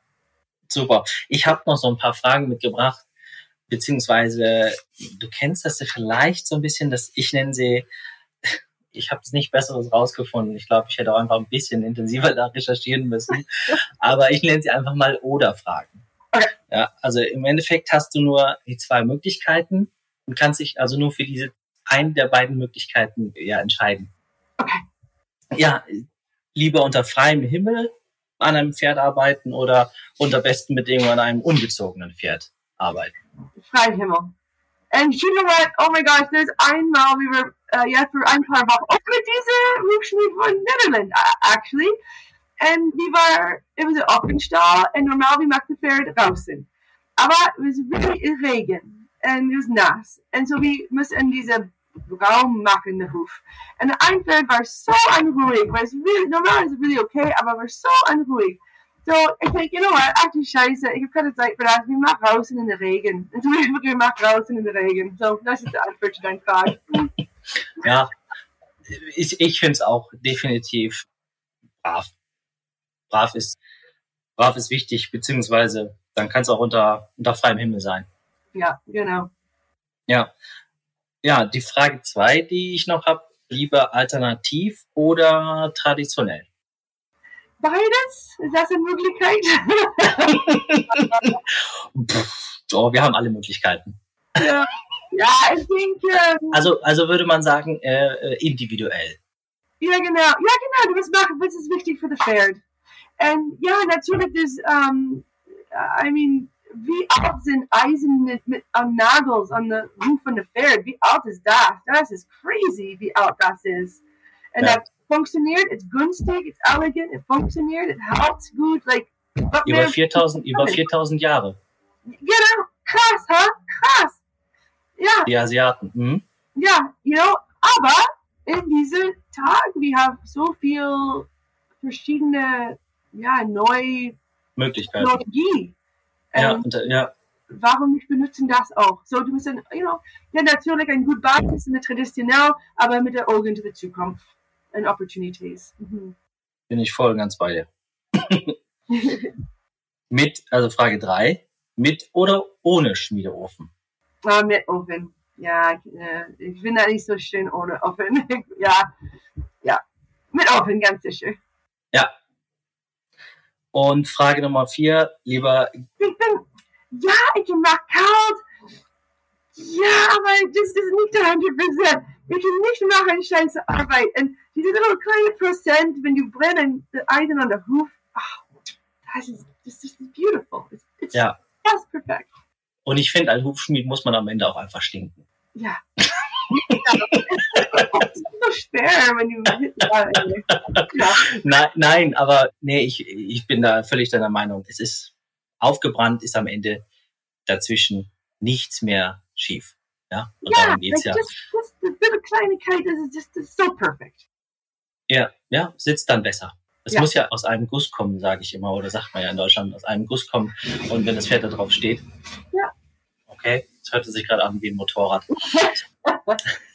Super. Ich habe noch so ein paar Fragen mitgebracht, beziehungsweise du kennst das ja vielleicht so ein bisschen, dass ich nenne sie, ich habe es nicht Besseres rausgefunden. Ich glaube, ich hätte auch einfach ein bisschen intensiver da recherchieren müssen. Aber ich nenne sie einfach mal Oder-Fragen. Okay. Ja, also im Endeffekt hast du nur die zwei Möglichkeiten und kannst dich also nur für diese eine der beiden Möglichkeiten ja entscheiden. Okay. Ja, lieber unter freiem Himmel an einem Pferd arbeiten oder unter besten Bedingungen an einem ungezogenen Pferd arbeiten. Freihimmel. And you know what? Oh my gosh, there's einmal, we were, uh, ja, für ein paar Wochen auch mit dieser Hufschmied von Netherlands, actually. And we were, it was an Offenstall, and normal we maakten Pferd draußen. Aber it was really Regen, and it was nass. And so we mussten in diese Raum machen, the Hof. And ein Pferd war so unruhig, weil es really, normal ist es really okay, aber war so unruhig. So, ich denke, you know what, actually scheiße, ich habe keine Zeit für das, wir machen draußen in der Regen. Und so, wir machen draußen in der Regen. So, das ist die Antwort zu deiner Frage. Ja, ich, ich finde es auch definitiv brav. Brav ist, brav ist wichtig, beziehungsweise dann kann es auch unter, unter freiem Himmel sein. Ja, genau. Ja. Ja, die Frage zwei, die ich noch habe, lieber alternativ oder traditionell? Beides? Ist das eine Möglichkeit? Pff, oh, wir haben alle Möglichkeiten. ja. ja, ich denke. ähm, Also, also würde man sagen, äh, äh, individuell. Ja, genau. Ja, genau. Du machen, was ist wichtig für das Pferd. Und ja, natürlich ist, um, I mean, wie alt sind Eisen mit, mit an Nagels an der Ruf von der Pferd? Wie alt ist das? Das ist crazy, wie alt das ist. Und Ja. das funktioniert, es ist günstig, es ist elegant, es funktioniert, es hält gut, like, Über mehr- 4000, über 4000 Jahre. Genau, krass, ha? Krass. Ja, Die Asiaten. Mhm. ja, you know, aber in diesem Tag, wir haben so viel verschiedene, ja, neue Möglichkeiten. Technologie. Ja, Ähm, und, äh, ja, warum nicht benutzen das auch? So, du musst dann, you know, ja, natürlich ein gut Basis, eine traditionell, aber mit der Augen der Zukunft und Opportunities. Mhm. bin ich voll und ganz bei dir. Mit, also Frage drei mit oder ohne Schmiedeofen? Ah, mit Ofen. Ja, ich, äh, ich finde das nicht so schön ohne Ofen. ja, ja, mit Ofen, ganz sicher. Ja. Und Frage Nummer vier, lieber, Ich bin, ja, ich mag kalt. Ja, aber das ist nicht 100%. Ich kann nicht machen scheiße Arbeit. Und diese little kleine Prozent, wenn du brennen, Eisen an der Huf, ach, das ist, das ist beautiful. It's, it's Ja. just perfect. und ich finde, als Hufschmied muss man am Ende auch einfach stinken. Ja. Ist so schwer, wenn du, ja. Nein, nein, aber nee, ich, ich bin da völlig deiner Meinung. Es ist aufgebrannt, ist am Ende dazwischen nichts mehr schief. Ja, und Ja, darum geht's like ja. just, just Kleinigkeit, das ist just so perfect. Ja, ja, sitzt dann besser. Es Ja. muss ja aus einem Guss kommen, sage ich immer, oder sagt man ja in Deutschland, aus einem Guss kommen. Und wenn das Pferd da drauf steht. Ja. Okay, das hörte sich gerade an wie ein Motorrad.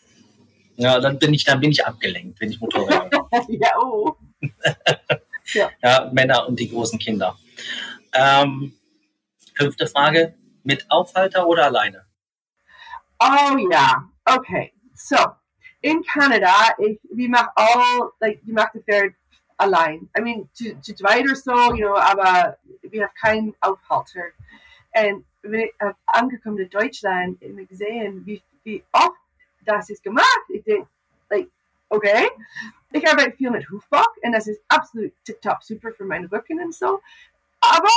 ja, dann bin ich, dann bin ich abgelenkt, wenn ich Motorrad ja, oh. Ja, Männer und die großen Kinder. Ähm, fünfte Frage, mit Aufhalter oder alleine? Oh yeah. Okay. So in Canada, ich we machen all like you make the Pferd allein. I mean to to zweit or so, you know, aber wir haben keinen Aufhalter. Und wenn ich äh, angekommen in Deutschland, ich habe gesehen, wie, wie oft das ist gemacht. Ich denke, like, okay. Ich arbeite viel mit Hufbock und das ist tipptopp super für meinen Rücken und so. Aber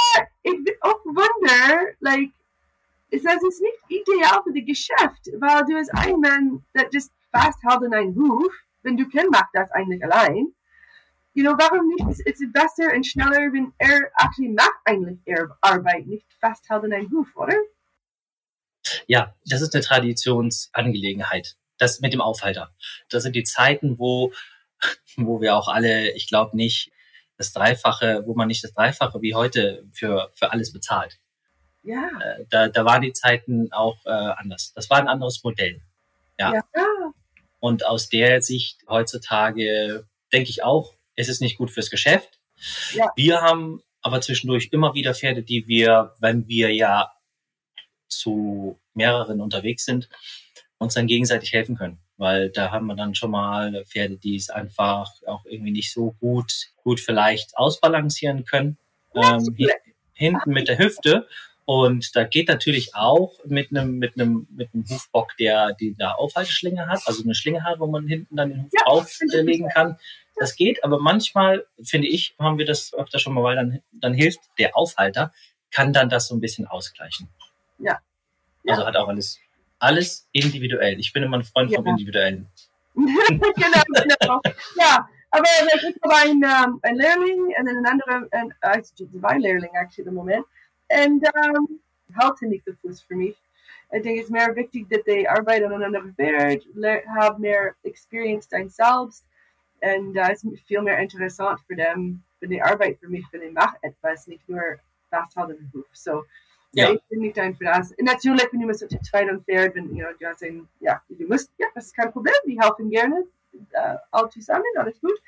ich bin wonder, like, ist das ist nicht ideal für das Geschäft, weil du hast einen Mann, der just festhält in einen Huf, wenn du kannst, macht das eigentlich allein. You know, warum nicht? Es ist besser und schneller, wenn er actually macht eigentlich er Arbeit, nicht festhält in einen Huf, oder? Ja, das ist eine Traditionsangelegenheit. Das mit dem Aufhalter. Das sind die Zeiten, wo, wo wir auch alle, ich glaube nicht, das Dreifache, wo man nicht das Dreifache wie heute für, für alles bezahlt. Ja. Äh, Da, da waren die Zeiten auch äh, anders. Das war ein anderes Modell. Ja. Ja. ja. Und aus der Sicht heutzutage denke ich auch, es ist nicht gut fürs Geschäft. Ja. Wir haben aber zwischendurch immer wieder Pferde, die wir, wenn wir ja zu mehreren unterwegs sind, uns dann gegenseitig helfen können. Weil da haben wir dann schon mal Pferde, die es einfach auch irgendwie nicht so gut, gut vielleicht ausbalancieren können. Ähm, hinten mit der Hüfte. Und da geht natürlich auch mit einem, mit einem, mit einem Hufbock, der die da Aufhalteschlinge hat, also eine Schlinge hat, wo man hinten dann den Huf Ja, auflegen kann. Das geht, aber manchmal, finde ich, haben wir das öfter schon mal, weil dann, dann hilft der Aufhalter, kann dann das so ein bisschen ausgleichen. Ja. Ja. Also hat auch alles Alles individuell. Ich bin immer ein Freund ja. vom Individuellen. genau, genau. Ja, aber ich habe ein, um, ein Lehrling und ein anderer, ein, uh, zwei Lehrlinge actually im Moment. Und um, halten nicht so Fuß für mich. Ich denke, es ist mehr wichtig, dass die Arbeit aneinander wird, haben mehr Experience dein selbst. Und uh, es ist viel mehr interessant für them, wenn die Arbeit für mich, wenn ich mache etwas, nicht nur festhalten im Beruf. So, ja. ja. ich bin nicht ein für das. Und natürlich, wenn du so zu zweit und fährt, wenn you know, hast ein, ja, du musst, ja, das ist kein Problem, die helfen gerne, äh, all zusammen, alles gut.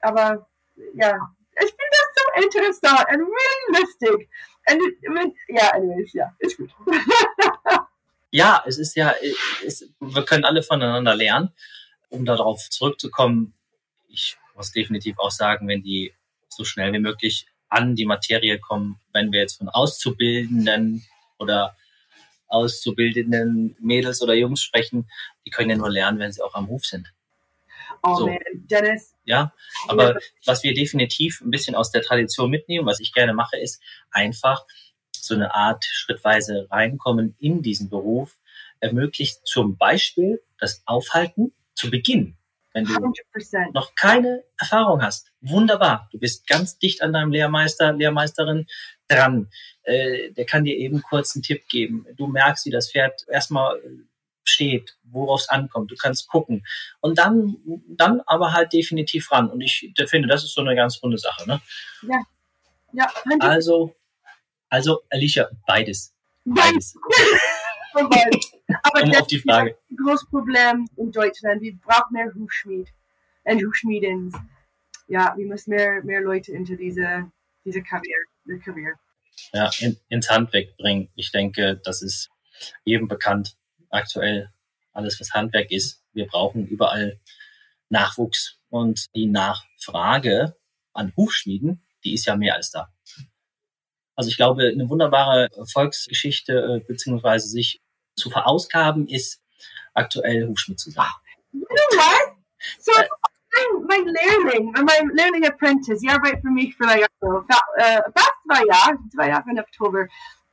Aber ja, ich finde das so interessant und really lustig. Und ja, anyways, ja, ist gut. ja, es ist ja, es, wir können alle voneinander lernen. Um darauf zurückzukommen, ich muss definitiv auch sagen, wenn die so schnell wie möglich an die Materie kommen, wenn wir jetzt von Auszubildenden oder auszubildenden Mädels oder Jungs sprechen, die können ja nur lernen, wenn sie auch am Hof sind. Oh so. man, Dennis. Ja, aber was wir definitiv ein bisschen aus der Tradition mitnehmen, was ich gerne mache, ist einfach so eine Art schrittweise reinkommen in diesen Beruf, ermöglicht zum Beispiel das Aufhalten zu Beginn wenn du 100%. noch keine Erfahrung hast, wunderbar. Du bist ganz dicht an deinem Lehrmeister, Lehrmeisterin dran. Äh, der kann dir eben kurz einen Tipp geben. Du merkst, wie das Pferd erstmal steht, worauf es ankommt. Du kannst gucken. Und dann, dann aber halt definitiv ran. Und ich finde, das ist so eine ganz runde Sache. Ne? Ja. Ja. Also, also, Alicia, beides. Beides. Aber um das die Frage. ist ein großes Problem in Deutschland. Wir brauchen mehr Hufschmied und Hufschmieden. Ja, wir müssen mehr, mehr Leute into diese, diese Karriere, Karriere. Ja, in, ins Handwerk bringen. Ich denke, das ist jedem bekannt. Aktuell alles, was Handwerk ist. Wir brauchen überall Nachwuchs und die Nachfrage an Hufschmieden, die ist ja mehr als da. Also ich glaube, eine wunderbare Volksgeschichte äh, beziehungsweise sich zu verausgaben ist, aktuell Hufschmied zu sein. You know what? So, mein, mein Lehrling, mein Lehrling Apprentice, die arbeitet für mich für ein Jahr, äh, fast zwei Jahre, zwei Jahre im Oktober.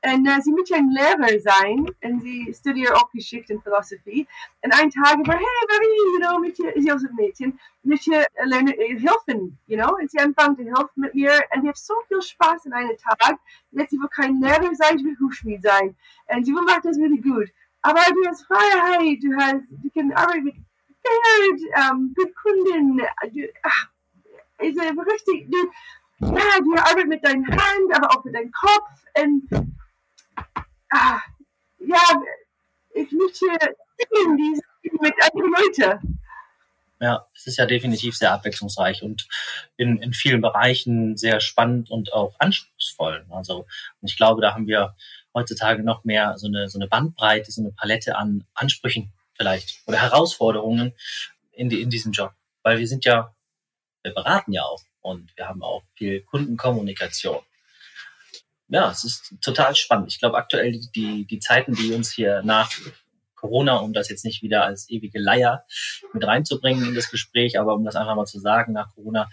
Und uh, sie ein Lehrer sein und sie studiert auch Geschichte und Philosophie. Und einen Tag war, hey, Marie, you know, mit ihr, sie ist ein Mädchen, möchte lernen, äh, helfen, you know, und sie anfangen zu helfen mit mir und sie hat so viel Spaß in einem Tag. Jetzt sie will kein Lehrer sein, sie will Hufschmied sein. Und sie macht das really gut. Aber du hast Freiheit, du hast, du kannst arbeiten mit Geld, ähm, mit Kunden, du, ach, richtig, du, ja, du arbeitest mit deiner Hand, aber auch mit deinem Kopf und ah, ja, ich möchte singen mit anderen Leuten. Ja, es ist ja definitiv sehr abwechslungsreich und in, in vielen Bereichen sehr spannend und auch anspruchsvoll. Also, und ich glaube, da haben wir heutzutage noch mehr so eine, so eine Bandbreite, so eine Palette an Ansprüchen vielleicht oder Herausforderungen in, die, in diesem Job. Weil wir sind ja, wir beraten ja auch und wir haben auch viel Kundenkommunikation ja, es ist total spannend. Ich glaube, aktuell die, die Zeiten, die uns hier nach Corona, um das jetzt nicht wieder als ewige Leier mit reinzubringen in das Gespräch, aber um das einfach mal zu sagen, nach Corona,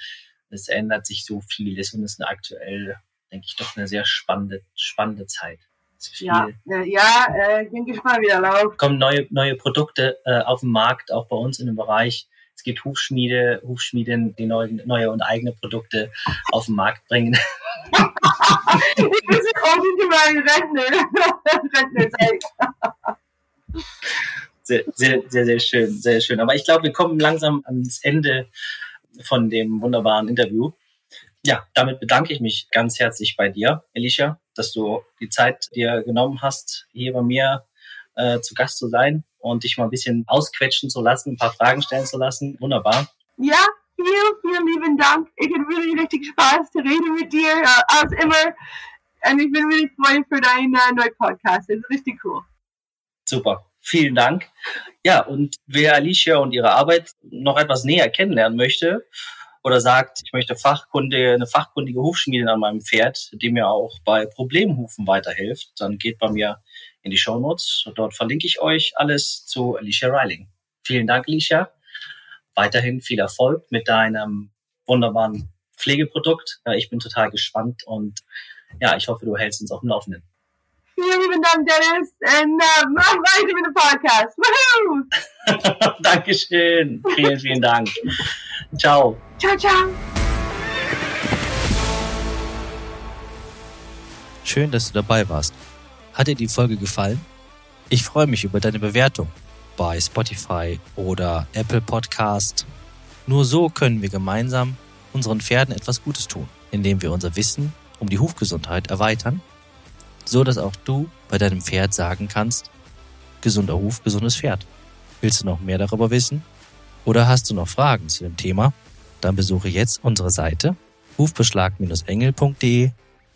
es ändert sich so vieles und es ist aktuell, denke ich, doch eine sehr spannende, spannende Zeit. Ja, ja, äh, ich bin gespannt, wie der läuft. Kommen neue, neue Produkte äh, auf den Markt, auch bei uns in dem Bereich. Es gibt Hufschmiede, Hufschmieden, die neue, neue und eigene Produkte auf den Markt bringen. ich muss auch nicht mal Rentner. sehr, sehr, sehr, sehr schön, sehr schön. Aber ich glaube, wir kommen langsam ans Ende von dem wunderbaren Interview. Ja, damit bedanke ich mich ganz herzlich bei dir, Alicia, dass du die Zeit dir genommen hast, hier bei mir äh, zu Gast zu sein und dich mal ein bisschen ausquetschen zu lassen, ein paar Fragen stellen zu lassen. Wunderbar. Ja, vielen, vielen lieben Dank. Ich hatte wirklich richtig Spaß zu reden mit dir, uh, als immer. Und ich bin wirklich freut für deinen uh, neuen Podcast. Das ist richtig cool. Super. Vielen Dank. Ja, und wer Alicia und ihre Arbeit noch etwas näher kennenlernen möchte oder sagt, ich möchte Fachkunde, eine fachkundige Hufschmiedin an meinem Pferd, die mir auch bei Problemhufen weiterhilft, dann geht bei mir in die Show Notes. Dort verlinke ich euch alles zu Alicia Reiling. Vielen Dank, Alicia weiterhin viel Erfolg mit deinem wunderbaren Pflegeprodukt. Ich bin total gespannt und ja, ich hoffe, du hältst uns auf dem Laufenden. Vielen lieben Dank, Dennis. Und uh, mach weiter mit dem Podcast. Woohoo! Dankeschön. Vielen, vielen Dank. Ciao. Ciao, ciao. Schön, dass du dabei warst. Hat dir die Folge gefallen? Ich freue mich über deine Bewertung bei Spotify oder Apple Podcast. Nur so können wir gemeinsam unseren Pferden etwas Gutes tun, indem wir unser Wissen um die Hufgesundheit erweitern, so dass auch du bei deinem Pferd sagen kannst, gesunder Huf, gesundes Pferd. Willst du noch mehr darüber wissen? Oder hast du noch Fragen zu dem Thema? Dann besuche jetzt unsere Seite hufbeschlag-engel.de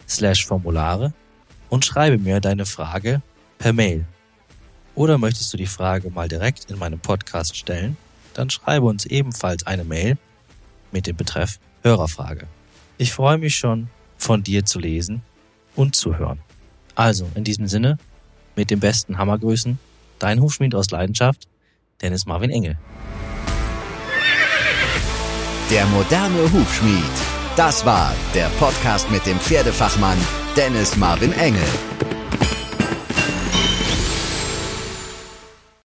slash Formulare und schreibe mir deine Frage per Mail. Oder möchtest du die Frage mal direkt in meinem Podcast stellen? Dann schreibe uns ebenfalls eine Mail mit dem Betreff Hörerfrage. Ich freue mich schon, von dir zu lesen und zu hören. Also, in diesem Sinne, mit den besten Hammergrüßen, dein Hufschmied aus Leidenschaft, Dennis Marvin Engel. Der moderne Hufschmied. Das war der Podcast mit dem Pferdefachmann Dennis Marvin Engel.